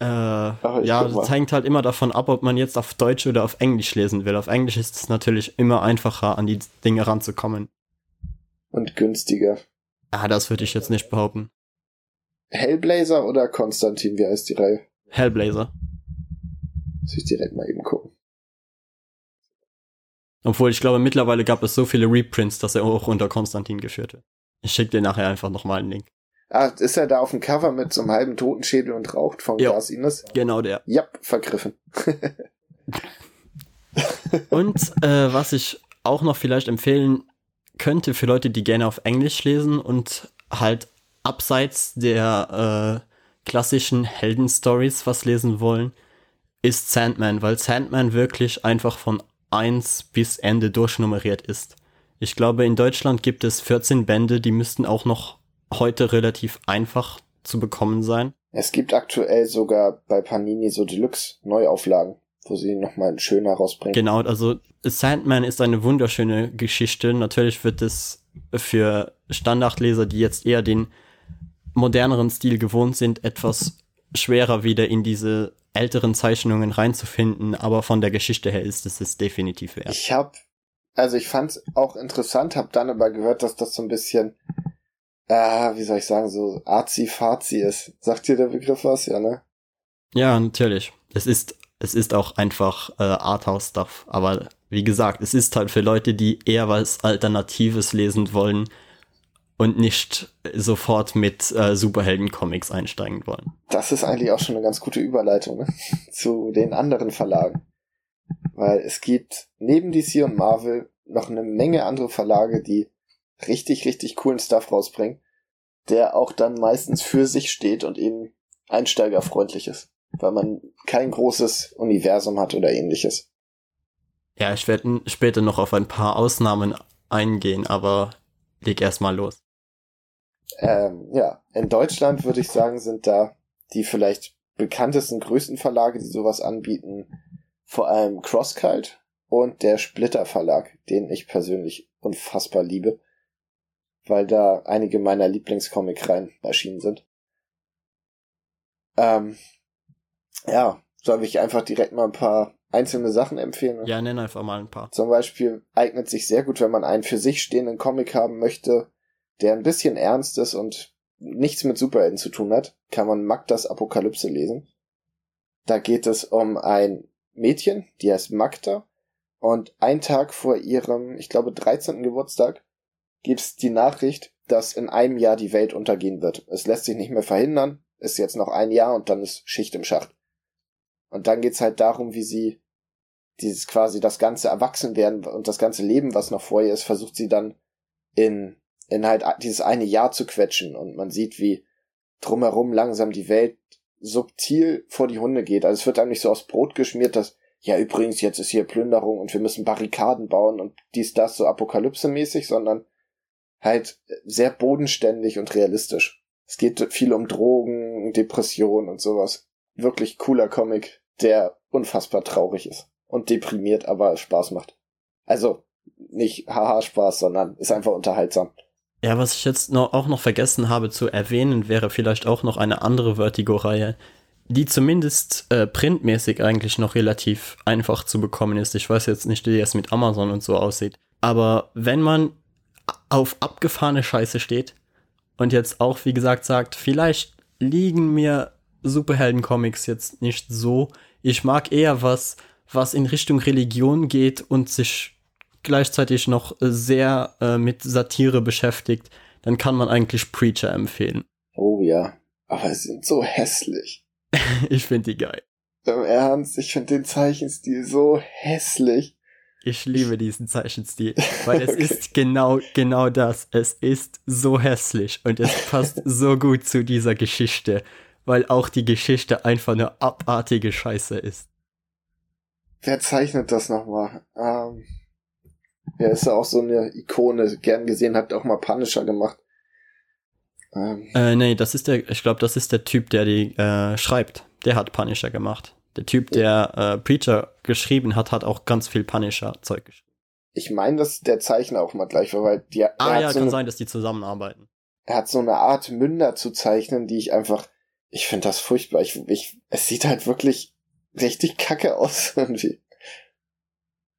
Äh, ich ja, das hängt halt immer davon ab, ob man jetzt auf Deutsch oder auf Englisch lesen will. Auf Englisch ist es natürlich immer einfacher, an die Dinge ranzukommen. Und günstiger. Ah, das würde ich jetzt nicht behaupten. Hellblazer oder Konstantin, wie heißt die Reihe? Hellblazer. Muss ich direkt mal eben gucken. Obwohl, ich glaube, mittlerweile gab es so viele Reprints, dass er auch unter Konstantin geführt wird. Ich schicke dir nachher einfach nochmal einen Link. Ah, ist er da auf dem Cover mit so einem halben Totenschädel und raucht von Ja. Glas Ines? Genau der. Ja, vergriffen. Und äh, was ich auch noch vielleicht empfehlen könnte für Leute, die gerne auf Englisch lesen und halt abseits der äh, klassischen Heldenstories was lesen wollen, ist Sandman, weil Sandman wirklich einfach von 1 bis Ende durchnummeriert ist. Ich glaube, in Deutschland gibt es 14 Bände, die müssten auch noch heute relativ einfach zu bekommen sein. Es gibt aktuell sogar bei Panini so Deluxe-Neuauflagen, wo sie nochmal schöner rausbringen. Genau, also Sandman ist eine wunderschöne Geschichte. Natürlich wird es für Standardleser, die jetzt eher den moderneren Stil gewohnt sind, etwas schwerer wieder in diese älteren Zeichnungen reinzufinden, aber von der Geschichte her ist es es definitiv wert. Ich hab, also ich fand's auch interessant, hab dann aber gehört, dass das so ein bisschen, äh, wie soll ich sagen, so arzi-fazi ist. Sagt dir der Begriff was? Ja, ne? Ja, natürlich. Es ist, es ist auch einfach äh, Arthouse-Stuff, aber wie gesagt, es ist halt für Leute, die eher was Alternatives lesen wollen und nicht sofort mit äh, Superhelden-Comics einsteigen wollen. Das ist eigentlich auch schon eine ganz gute Überleitung ne? zu den anderen Verlagen. Weil es gibt neben DC und Marvel noch eine Menge andere Verlage, die richtig, richtig coolen Stuff rausbringen, der auch dann meistens für sich steht und eben einsteigerfreundlich ist, weil man kein großes Universum hat oder ähnliches. Ja, ich werde später noch auf ein paar Ausnahmen eingehen, aber leg erst mal los. Ähm, ja, in Deutschland würde ich sagen, sind da die vielleicht bekanntesten, größten Verlage, die sowas anbieten, vor allem CrossCult und der Splitter Verlag, den ich persönlich unfassbar liebe, weil da einige meiner Lieblingscomic-Reihen erschienen sind. Ähm, ja, soll ich einfach direkt mal ein paar einzelne Sachen empfehlen? Ja, nenn einfach mal ein paar. Zum Beispiel eignet sich sehr gut, wenn man einen für sich stehenden Comic haben möchte, der ein bisschen ernst ist und nichts mit Superhelden zu tun hat, kann man Magdas Apokalypse lesen. Da geht es um ein Mädchen, die heißt Magda, und ein Tag vor ihrem, ich glaube, 13. Geburtstag gibt's die Nachricht, dass in einem Jahr die Welt untergehen wird. Es lässt sich nicht mehr verhindern, ist jetzt noch ein Jahr und dann ist Schicht im Schacht. Und dann geht's halt darum, wie sie dieses quasi das ganze Erwachsenwerden und das ganze Leben, was noch vor ihr ist, versucht sie dann in, in halt dieses eine Jahr zu quetschen und man sieht, wie drumherum langsam die Welt subtil vor die Hunde geht. Also es wird einem nicht so aufs Brot geschmiert, dass, ja übrigens, jetzt ist hier Plünderung und wir müssen Barrikaden bauen und dies, das so apokalypsemäßig, sondern halt sehr bodenständig und realistisch. Es geht viel um Drogen, Depression und sowas. Wirklich cooler Comic, der unfassbar traurig ist und deprimiert, aber Spaß macht. Also nicht haha Spaß, sondern ist einfach unterhaltsam. Ja, was ich jetzt noch, auch noch vergessen habe zu erwähnen, wäre vielleicht auch noch eine andere Vertigo-Reihe, die zumindest äh, printmäßig eigentlich noch relativ einfach zu bekommen ist. Ich weiß jetzt nicht, wie es mit Amazon und so aussieht. Aber wenn man auf abgefahrene Scheiße steht und jetzt auch, wie gesagt, sagt, vielleicht liegen mir Superhelden-Comics jetzt nicht so. Ich mag eher was, was in Richtung Religion geht und sich gleichzeitig noch sehr äh, mit Satire beschäftigt, dann kann man eigentlich Preacher empfehlen. Oh ja, aber sie sind so hässlich. ich finde die geil. Im Ernst, ich finde den Zeichenstil so hässlich. Ich liebe diesen Zeichenstil, weil es Okay. ist genau, genau das. Es ist so hässlich und es passt so gut zu dieser Geschichte, weil auch die Geschichte einfach eine abartige Scheiße ist. Wer zeichnet das nochmal? Ähm, Er ist ja auch so eine Ikone, gern gesehen, hat auch mal Punisher gemacht. Ähm. Äh, nee, das ist der, ich glaube, das ist der Typ, der die äh, schreibt. Der hat Punisher gemacht. Der Typ, der äh, Preacher geschrieben hat, hat auch ganz viel Punisher-Zeug geschrieben. Ich meine, dass der Zeichner auch mal gleich war, weil die, Ah ja, so kann eine, sein, dass die zusammenarbeiten. Er hat so eine Art Münder zu zeichnen, die ich einfach, ich finde das furchtbar. Ich, ich, es sieht halt wirklich richtig kacke aus irgendwie.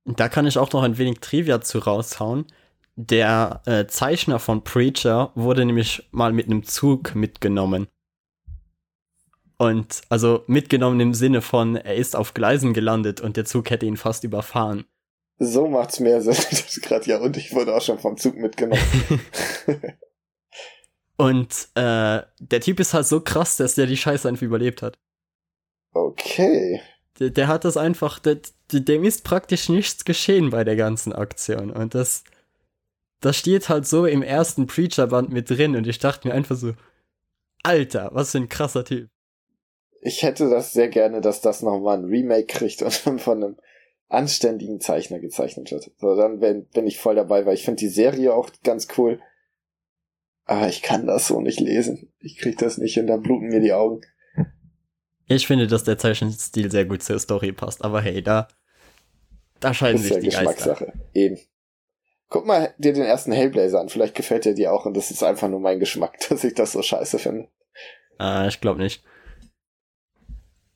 Da kann ich auch noch ein wenig Trivia zu raushauen. Der äh, Zeichner von Preacher wurde nämlich mal mit einem Zug mitgenommen. Und also mitgenommen im Sinne von, er ist auf Gleisen gelandet und der Zug hätte ihn fast überfahren. So macht's mehr Sinn. Das gerade ja und ich wurde auch schon vom Zug mitgenommen. und äh, der Typ ist halt so krass, dass der die Scheiße einfach überlebt hat. Okay. Der, der hat das einfach, der, dem ist praktisch nichts geschehen bei der ganzen Aktion. Und das, das steht halt so im ersten Preacher-Band mit drin und ich dachte mir einfach so, Alter, was für ein krasser Typ. Ich hätte das sehr gerne, dass das nochmal ein Remake kriegt und von einem anständigen Zeichner gezeichnet wird. So, dann bin, bin ich voll dabei, weil ich finde die Serie auch ganz cool. Aber ich kann das so nicht lesen. Ich krieg das nicht und da bluten mir die Augen. Ich finde, dass der Zeichenstil sehr gut zur Story passt, aber hey, da, da scheiden sich ja die Geschmackssache. Geister. Eben. Guck mal dir den ersten Hellblazer an, vielleicht gefällt er dir auch und das ist einfach nur mein Geschmack, dass ich das so scheiße finde. Ah, ich glaube nicht.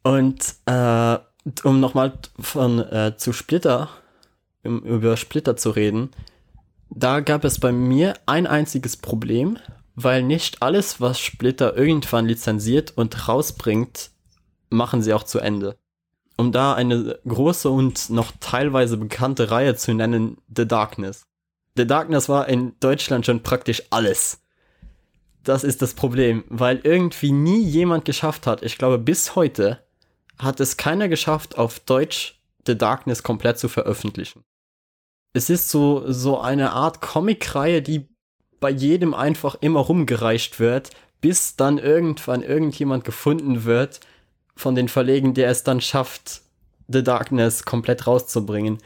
Und äh, um nochmal von äh, zu Splitter, um, über Splitter zu reden, da gab es bei mir ein einziges Problem, weil nicht alles, was Splitter irgendwann lizenziert und rausbringt, machen sie auch zu Ende. Um da eine große und noch teilweise bekannte Reihe zu nennen, The Darkness. The Darkness war in Deutschland schon praktisch alles. Das ist das Problem, weil irgendwie nie jemand geschafft hat, ich glaube bis heute, hat es keiner geschafft, auf Deutsch The Darkness komplett zu veröffentlichen. Es ist so, so eine Art Comic-Reihe, die bei jedem einfach immer rumgereicht wird, bis dann irgendwann irgendjemand gefunden wird von den Verlegen, der es dann schafft, The Darkness komplett rauszubringen.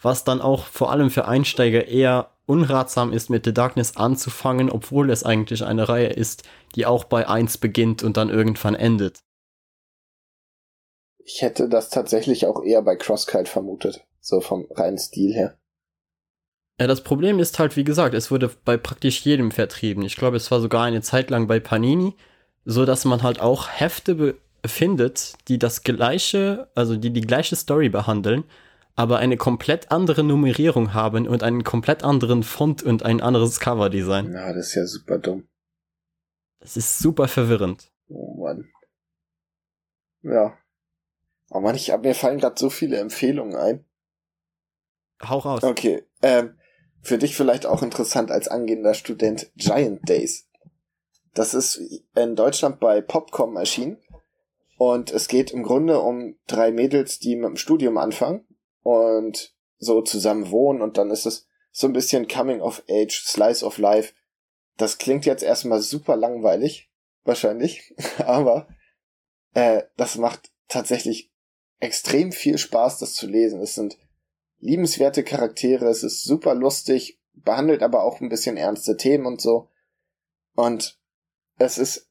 Was dann auch vor allem für Einsteiger eher unratsam ist, mit The Darkness anzufangen, obwohl es eigentlich eine Reihe ist, die auch bei 1 beginnt und dann irgendwann endet. Ich hätte das tatsächlich auch eher bei Crosskite vermutet, so vom reinen Stil her. Ja, das Problem ist halt, wie gesagt, es wurde bei praktisch jedem vertrieben. Ich glaube, es war sogar eine Zeit lang bei Panini, so dass man halt auch Hefte findet, die das gleiche, also die die gleiche Story behandeln, aber eine komplett andere Nummerierung haben und einen komplett anderen Font und ein anderes Coverdesign. Ja, das ist ja super dumm. Das ist super verwirrend. Oh Mann. Ja. Oh Mann, ich, mir fallen gerade so viele Empfehlungen ein. Hau raus. Okay. Ähm, für dich vielleicht auch interessant als angehender Student Giant Days. Das ist in Deutschland bei Popcom erschienen. Und es geht im Grunde um drei Mädels, die mit dem Studium anfangen und so zusammen wohnen. Und dann ist es so ein bisschen Coming of Age, Slice of Life. Das klingt jetzt erstmal super langweilig, wahrscheinlich. Aber äh, das macht tatsächlich extrem viel Spaß, das zu lesen. Es sind liebenswerte Charaktere, es ist super lustig, behandelt aber auch ein bisschen ernste Themen und so. Und es ist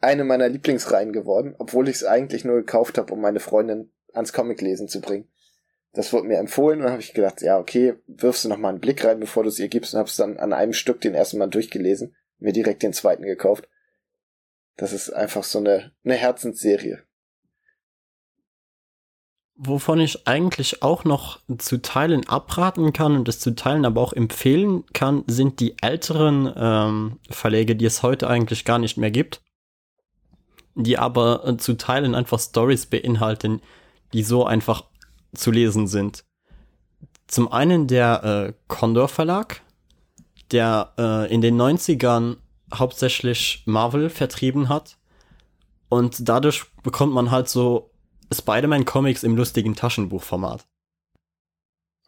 eine meiner Lieblingsreihen geworden, obwohl ich es eigentlich nur gekauft habe, um meine Freundin ans Comiclesen zu bringen. Das wurde mir empfohlen und habe ich gedacht, ja, okay, wirfst du noch mal einen Blick rein, bevor du es ihr gibst und habe es dann an einem Stück den ersten Mal durchgelesen, mir direkt den zweiten gekauft. Das ist einfach so eine, eine Herzensserie. Wovon ich eigentlich auch noch zu Teilen abraten kann und es zu Teilen aber auch empfehlen kann, sind die älteren ähm, Verlege, die es heute eigentlich gar nicht mehr gibt, die aber äh, zu Teilen einfach Stories beinhalten, die so einfach zu lesen sind. Zum einen der äh, Condor Verlag, der äh, in den 90ern hauptsächlich Marvel vertrieben hat und dadurch bekommt man halt so Spider-Man-Comics im lustigen Taschenbuchformat.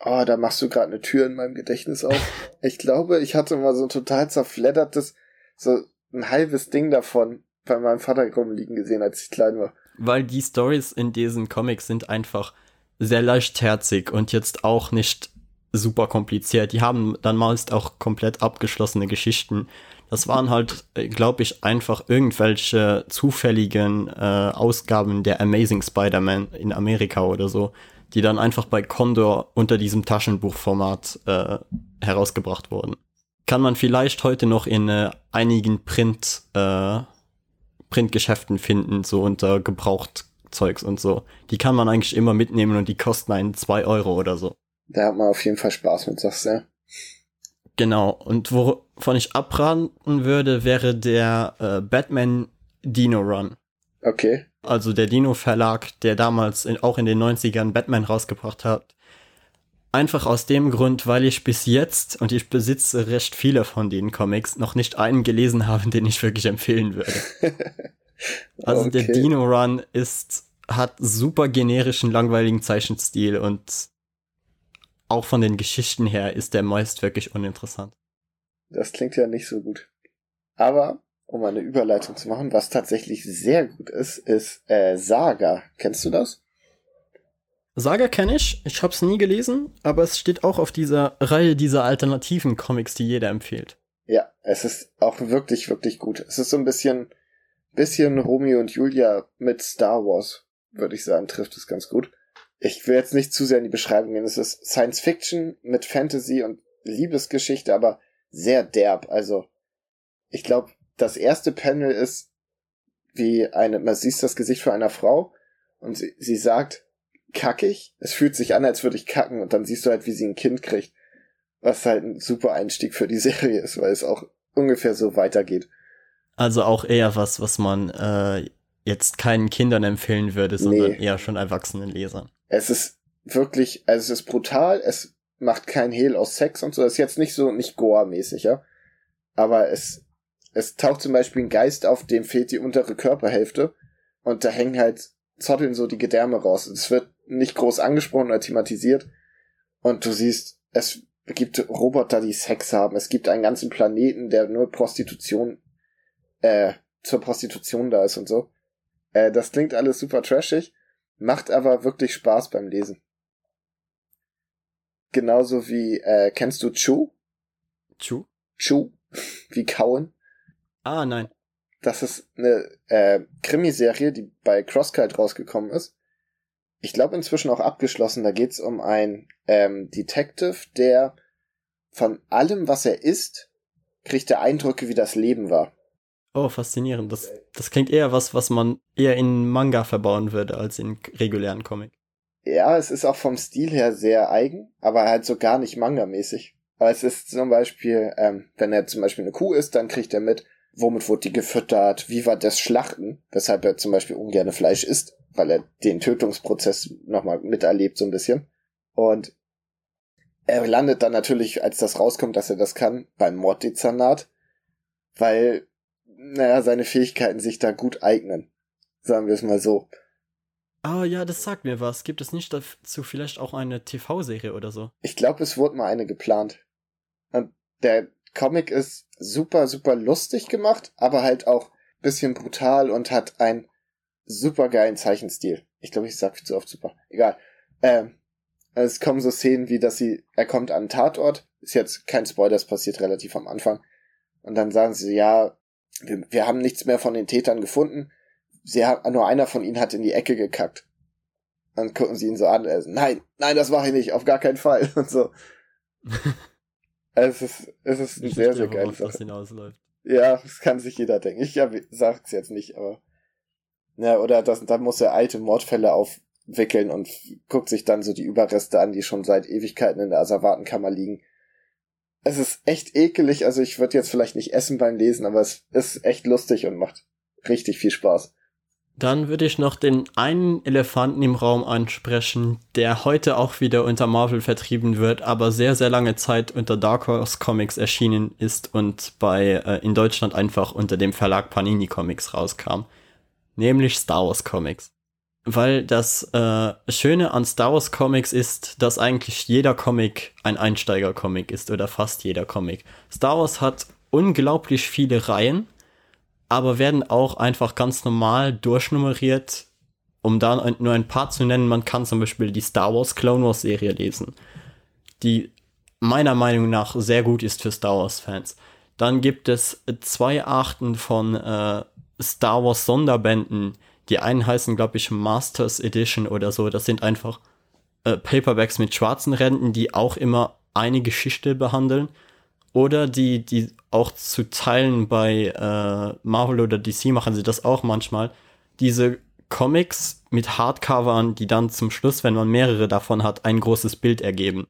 Oh, da machst du gerade eine Tür in meinem Gedächtnis auf. ich glaube, ich hatte mal so ein total zerfleddertes, so ein halbes Ding davon bei meinem Vater rumliegen gesehen, als ich klein war. Weil die Stories in diesen Comics sind einfach sehr leichtherzig und jetzt auch nicht super kompliziert. Die haben dann meist auch komplett abgeschlossene Geschichten. Das waren halt, glaube ich, einfach irgendwelche zufälligen äh, Ausgaben der Amazing Spider-Man in Amerika oder so, die dann einfach bei Condor unter diesem Taschenbuchformat äh, herausgebracht wurden. Kann man vielleicht heute noch in äh, einigen Print, äh, Printgeschäften finden, so unter Gebrauchtzeugs und so. Die kann man eigentlich immer mitnehmen und die kosten einen zwei Euro oder so. Da hat man auf jeden Fall Spaß mit, sagst du. Genau. Und wovon ich abraten würde, wäre der äh, Batman Dino Run. Okay. Also der Dino Verlag, der damals in, auch in den 90ern Batman rausgebracht hat. Einfach aus dem Grund, weil ich bis jetzt, und ich besitze recht viele von den Comics, noch nicht einen gelesen habe, den ich wirklich empfehlen würde. also okay. der Dino Run ist, hat super generischen, langweiligen Zeichenstil und auch von den Geschichten her ist der meist wirklich uninteressant. Das klingt ja nicht so gut. Aber, um eine Überleitung zu machen, was tatsächlich sehr gut ist, ist äh, Saga. Kennst du das? Saga kenne ich, ich habe es nie gelesen, aber es steht auch auf dieser Reihe dieser alternativen Comics, die jeder empfiehlt. Ja, es ist auch wirklich, wirklich gut. Es ist so ein bisschen, bisschen Romeo und Julia mit Star Wars, würde ich sagen, trifft es ganz gut ich will jetzt nicht zu sehr in die Beschreibung gehen. Es ist Science Fiction mit Fantasy und Liebesgeschichte, aber sehr derb. Also, ich glaube, das erste Panel ist wie eine, man sieht das Gesicht von einer Frau und sie, sie sagt, kackig. Es fühlt sich an, als würde ich kacken und dann siehst du halt, wie sie ein Kind kriegt. Was halt ein super Einstieg für die Serie ist, weil es auch ungefähr so weitergeht. Also auch eher was, was man äh, jetzt keinen Kindern empfehlen würde, sondern nee. eher schon erwachsenen Lesern. Es ist wirklich, also es ist brutal, es macht kein Hehl aus Sex und so. Das ist jetzt nicht so, nicht Goa-mäßig, ja. Aber es, es taucht zum Beispiel ein Geist auf, dem fehlt die untere Körperhälfte und da hängen halt zotteln so die Gedärme raus. Es wird nicht groß angesprochen oder thematisiert und du siehst, es gibt Roboter, die Sex haben. Es gibt einen ganzen Planeten, der nur Prostitution, äh, zur Prostitution da ist und so. Äh, das klingt alles super trashig, Macht aber wirklich Spaß beim Lesen. Genauso wie, äh, kennst du Chu? Chu? Chu. wie Kauen. Ah, nein. Das ist eine äh, Krimiserie, die bei Crosskite rausgekommen ist. Ich glaube inzwischen auch abgeschlossen. Da geht's um einen ähm, Detective, der von allem, was er ist, kriegt er Eindrücke, wie das Leben war. Oh, faszinierend. Das, das klingt eher was, was man eher in Manga verbauen würde als in regulären Comic. Ja, es ist auch vom Stil her sehr eigen, aber halt so gar nicht Manga-mäßig. Aber es ist zum Beispiel, ähm, wenn er zum Beispiel eine Kuh ist, dann kriegt er mit, womit wurde die gefüttert, wie war das Schlachten, weshalb er zum Beispiel ungerne Fleisch isst, weil er den Tötungsprozess nochmal miterlebt so ein bisschen. Und er landet dann natürlich, als das rauskommt, dass er das kann, beim Morddezernat, weil naja, seine Fähigkeiten sich da gut eignen. Sagen wir es mal so. Ah ja, das sagt mir was. Gibt es nicht dazu vielleicht auch eine TV-Serie oder so? Ich glaube, es wurde mal eine geplant. Und der Comic ist super, super lustig gemacht, aber halt auch bisschen brutal und hat einen super geilen Zeichenstil. Ich glaube, ich sag zu oft super. Egal. Ähm, es kommen so Szenen wie, dass sie, er kommt an einen Tatort. Ist jetzt kein Spoiler, das passiert relativ am Anfang. Und dann sagen sie, ja, wir, wir haben nichts mehr von den Tätern gefunden. Sie haben, nur einer von ihnen hat in die Ecke gekackt. Dann gucken sie ihn so an. Er so, nein, nein, das mache ich nicht, auf gar keinen Fall. Und so. es ist, es ist ein sehr, sehr geiles Sache. hinausläuft. Ja, das kann sich jeder denken. Ich ja, sag's jetzt nicht, aber. Ja, oder das, dann muss er alte Mordfälle aufwickeln und guckt sich dann so die Überreste an, die schon seit Ewigkeiten in der Asservatenkammer liegen es ist echt ekelig. Also ich würde jetzt vielleicht nicht essen beim Lesen, aber es ist echt lustig und macht richtig viel Spaß. Dann würde ich noch den einen Elefanten im Raum ansprechen, der heute auch wieder unter Marvel vertrieben wird, aber sehr, sehr lange Zeit unter Dark Horse Comics erschienen ist und bei äh, in Deutschland einfach unter dem Verlag Panini Comics rauskam. Nämlich Star Wars Comics weil das äh, Schöne an Star Wars Comics ist, dass eigentlich jeder Comic ein Einsteiger-Comic ist oder fast jeder Comic. Star Wars hat unglaublich viele Reihen, aber werden auch einfach ganz normal durchnummeriert, um da nur ein paar zu nennen. Man kann zum Beispiel die Star Wars Clone Wars Serie lesen. Die meiner Meinung nach sehr gut ist für Star Wars-Fans. Dann gibt es zwei Arten von äh, Star Wars Sonderbänden. Die einen heißen, glaube ich, Masters Edition oder so. Das sind einfach äh, Paperbacks mit schwarzen Rändern, die auch immer eine Geschichte behandeln. Oder die, die auch zu Teilen bei äh, Marvel oder DC machen sie das auch manchmal. Diese Comics mit Hardcovern, die dann zum Schluss, wenn man mehrere davon hat, ein großes Bild ergeben.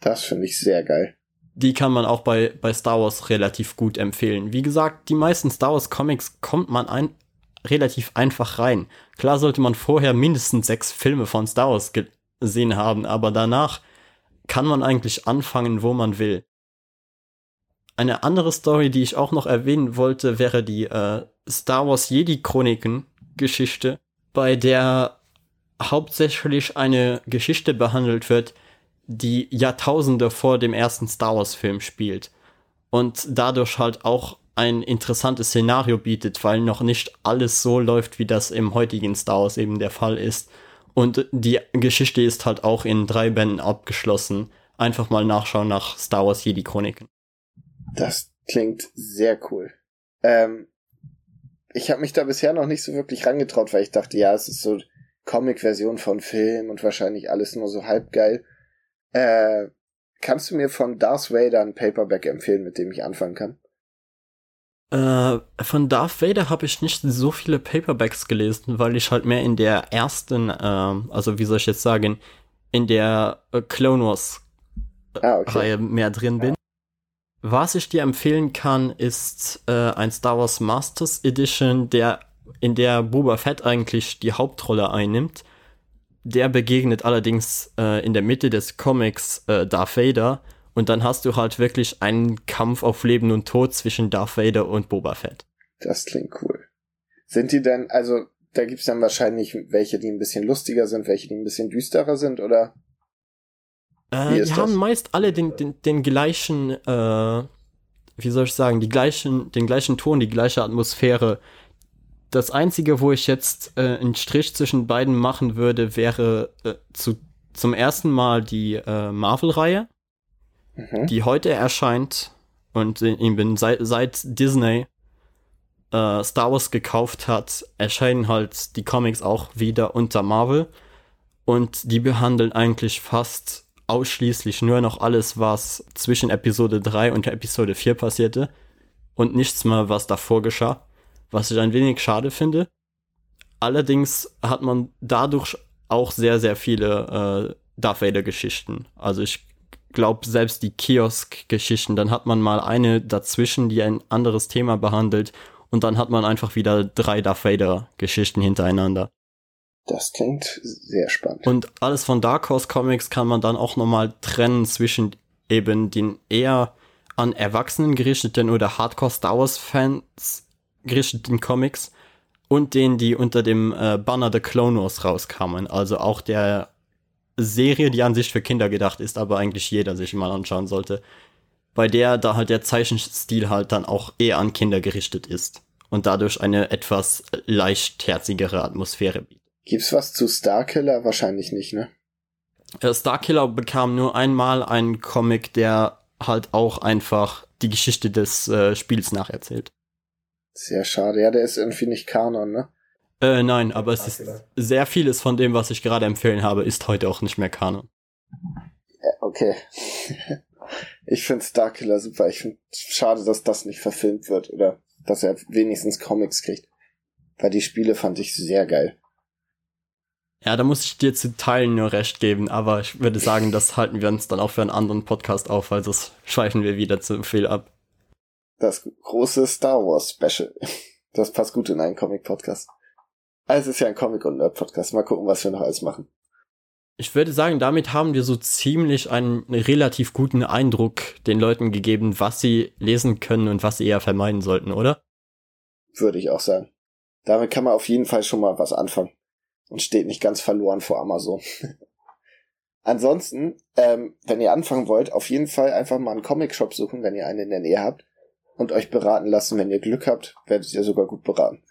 Das finde ich sehr geil. Die kann man auch bei, bei Star Wars relativ gut empfehlen. Wie gesagt, die meisten Star Wars Comics kommt man ein, relativ einfach rein. Klar sollte man vorher mindestens sechs Filme von Star Wars gesehen haben, aber danach kann man eigentlich anfangen, wo man will. Eine andere Story, die ich auch noch erwähnen wollte, wäre die äh, Star Wars Jedi Chroniken Geschichte, bei der hauptsächlich eine Geschichte behandelt wird, die Jahrtausende vor dem ersten Star Wars Film spielt und dadurch halt auch ein interessantes Szenario bietet, weil noch nicht alles so läuft, wie das im heutigen Star Wars eben der Fall ist. Und die Geschichte ist halt auch in drei Bänden abgeschlossen. Einfach mal nachschauen nach Star Wars Jedi Chroniken. Das klingt sehr cool. Ähm, ich habe mich da bisher noch nicht so wirklich rangetraut, weil ich dachte, ja, es ist so Comic-Version von Film und wahrscheinlich alles nur so halb geil. Äh, kannst du mir von Darth Vader ein Paperback empfehlen, mit dem ich anfangen kann? Äh, von Darth Vader habe ich nicht so viele Paperbacks gelesen, weil ich halt mehr in der ersten, äh, also wie soll ich jetzt sagen, in der äh, Clone Wars ah, okay. Reihe mehr drin bin. Was ich dir empfehlen kann, ist äh, ein Star Wars Masters Edition, der in der Boba Fett eigentlich die Hauptrolle einnimmt. Der begegnet allerdings äh, in der Mitte des Comics äh, Darth Vader und dann hast du halt wirklich einen Kampf auf Leben und Tod zwischen Darth Vader und Boba Fett. Das klingt cool. Sind die denn, also da gibt's dann wahrscheinlich welche, die ein bisschen lustiger sind, welche, die ein bisschen düsterer sind, oder? Äh, die das? haben meist alle den, den, den gleichen, äh, wie soll ich sagen, die gleichen, den gleichen Ton, die gleiche Atmosphäre. Das einzige, wo ich jetzt äh, einen Strich zwischen beiden machen würde, wäre äh, zu, zum ersten Mal die äh, Marvel-Reihe, mhm. die heute erscheint. Und bin seit, seit Disney äh, Star Wars gekauft hat, erscheinen halt die Comics auch wieder unter Marvel. Und die behandeln eigentlich fast ausschließlich nur noch alles, was zwischen Episode 3 und Episode 4 passierte und nichts mehr, was davor geschah, was ich ein wenig schade finde. Allerdings hat man dadurch auch sehr, sehr viele äh, Darth Vader-Geschichten. Also ich glaube, selbst die Kiosk-Geschichten, dann hat man mal eine dazwischen, die ein anderes Thema behandelt und dann hat man einfach wieder drei Darth Vader-Geschichten hintereinander. Das klingt sehr spannend. Und alles von Dark Horse Comics kann man dann auch nochmal trennen zwischen eben den eher an Erwachsenen gerichteten oder Hardcore Star Wars Fans gerichteten Comics und denen, die unter dem äh, Banner The Clone Wars rauskamen. Also auch der Serie, die an sich für Kinder gedacht ist, aber eigentlich jeder sich mal anschauen sollte. Bei der da halt der Zeichenstil halt dann auch eher an Kinder gerichtet ist und dadurch eine etwas leichtherzigere Atmosphäre bietet. Gibt's was zu Starkiller? Wahrscheinlich nicht, ne? Äh, Starkiller bekam nur einmal einen Comic, der halt auch einfach die Geschichte des äh, Spiels nacherzählt. Sehr schade. Ja, der ist irgendwie nicht Kanon, ne? Äh, nein, aber es ist sehr vieles von dem, was ich gerade empfehlen habe, ist heute auch nicht mehr Kanon. Okay. ich finde Starkiller super. Ich finde schade, dass das nicht verfilmt wird oder dass er wenigstens Comics kriegt. Weil die Spiele fand ich sehr geil. Ja, da muss ich dir zu Teilen nur recht geben, aber ich würde sagen, das halten wir uns dann auch für einen anderen Podcast auf, weil sonst schweifen wir wieder zu viel ab. Das große Star Wars Special. Das passt gut in einen Comic-Podcast. Es ist ja ein Comic- und Nerd-Podcast. Mal gucken, was wir noch alles machen. Ich würde sagen, damit haben wir so ziemlich einen relativ guten Eindruck den Leuten gegeben, was sie lesen können und was sie eher vermeiden sollten, oder? Würde ich auch sagen. Damit kann man auf jeden Fall schon mal was anfangen und steht nicht ganz verloren vor Amazon. Ansonsten, ähm, wenn ihr anfangen wollt, auf jeden Fall einfach mal einen Comic-Shop suchen, wenn ihr einen in der Nähe habt und euch beraten lassen. Wenn ihr Glück habt, werdet ihr sogar gut beraten.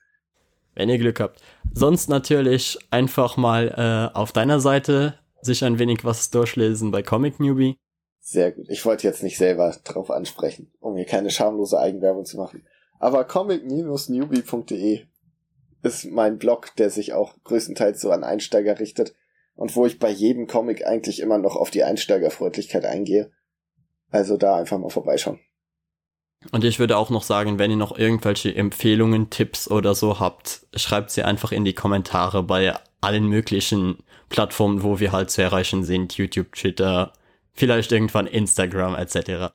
Wenn ihr Glück habt. Sonst natürlich einfach mal äh, auf deiner Seite sich ein wenig was durchlesen bei Comic Newbie. Sehr gut. Ich wollte jetzt nicht selber drauf ansprechen, um hier keine schamlose Eigenwerbung zu machen. Aber comic-newbie.de ist mein Blog, der sich auch größtenteils so an Einsteiger richtet und wo ich bei jedem Comic eigentlich immer noch auf die Einsteigerfreundlichkeit eingehe. Also da einfach mal vorbeischauen. Und ich würde auch noch sagen, wenn ihr noch irgendwelche Empfehlungen, Tipps oder so habt, schreibt sie einfach in die Kommentare bei allen möglichen Plattformen, wo wir halt zu erreichen sind. YouTube, Twitter, vielleicht irgendwann Instagram etc.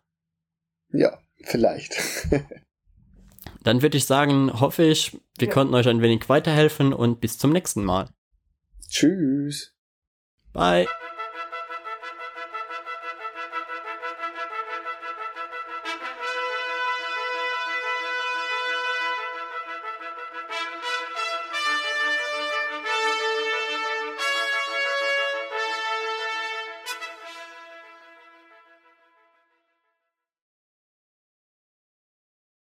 Ja, vielleicht. Dann würde ich sagen, hoffe ich, wir ja. konnten euch ein wenig weiterhelfen und bis zum nächsten Mal. Tschüss. Bye.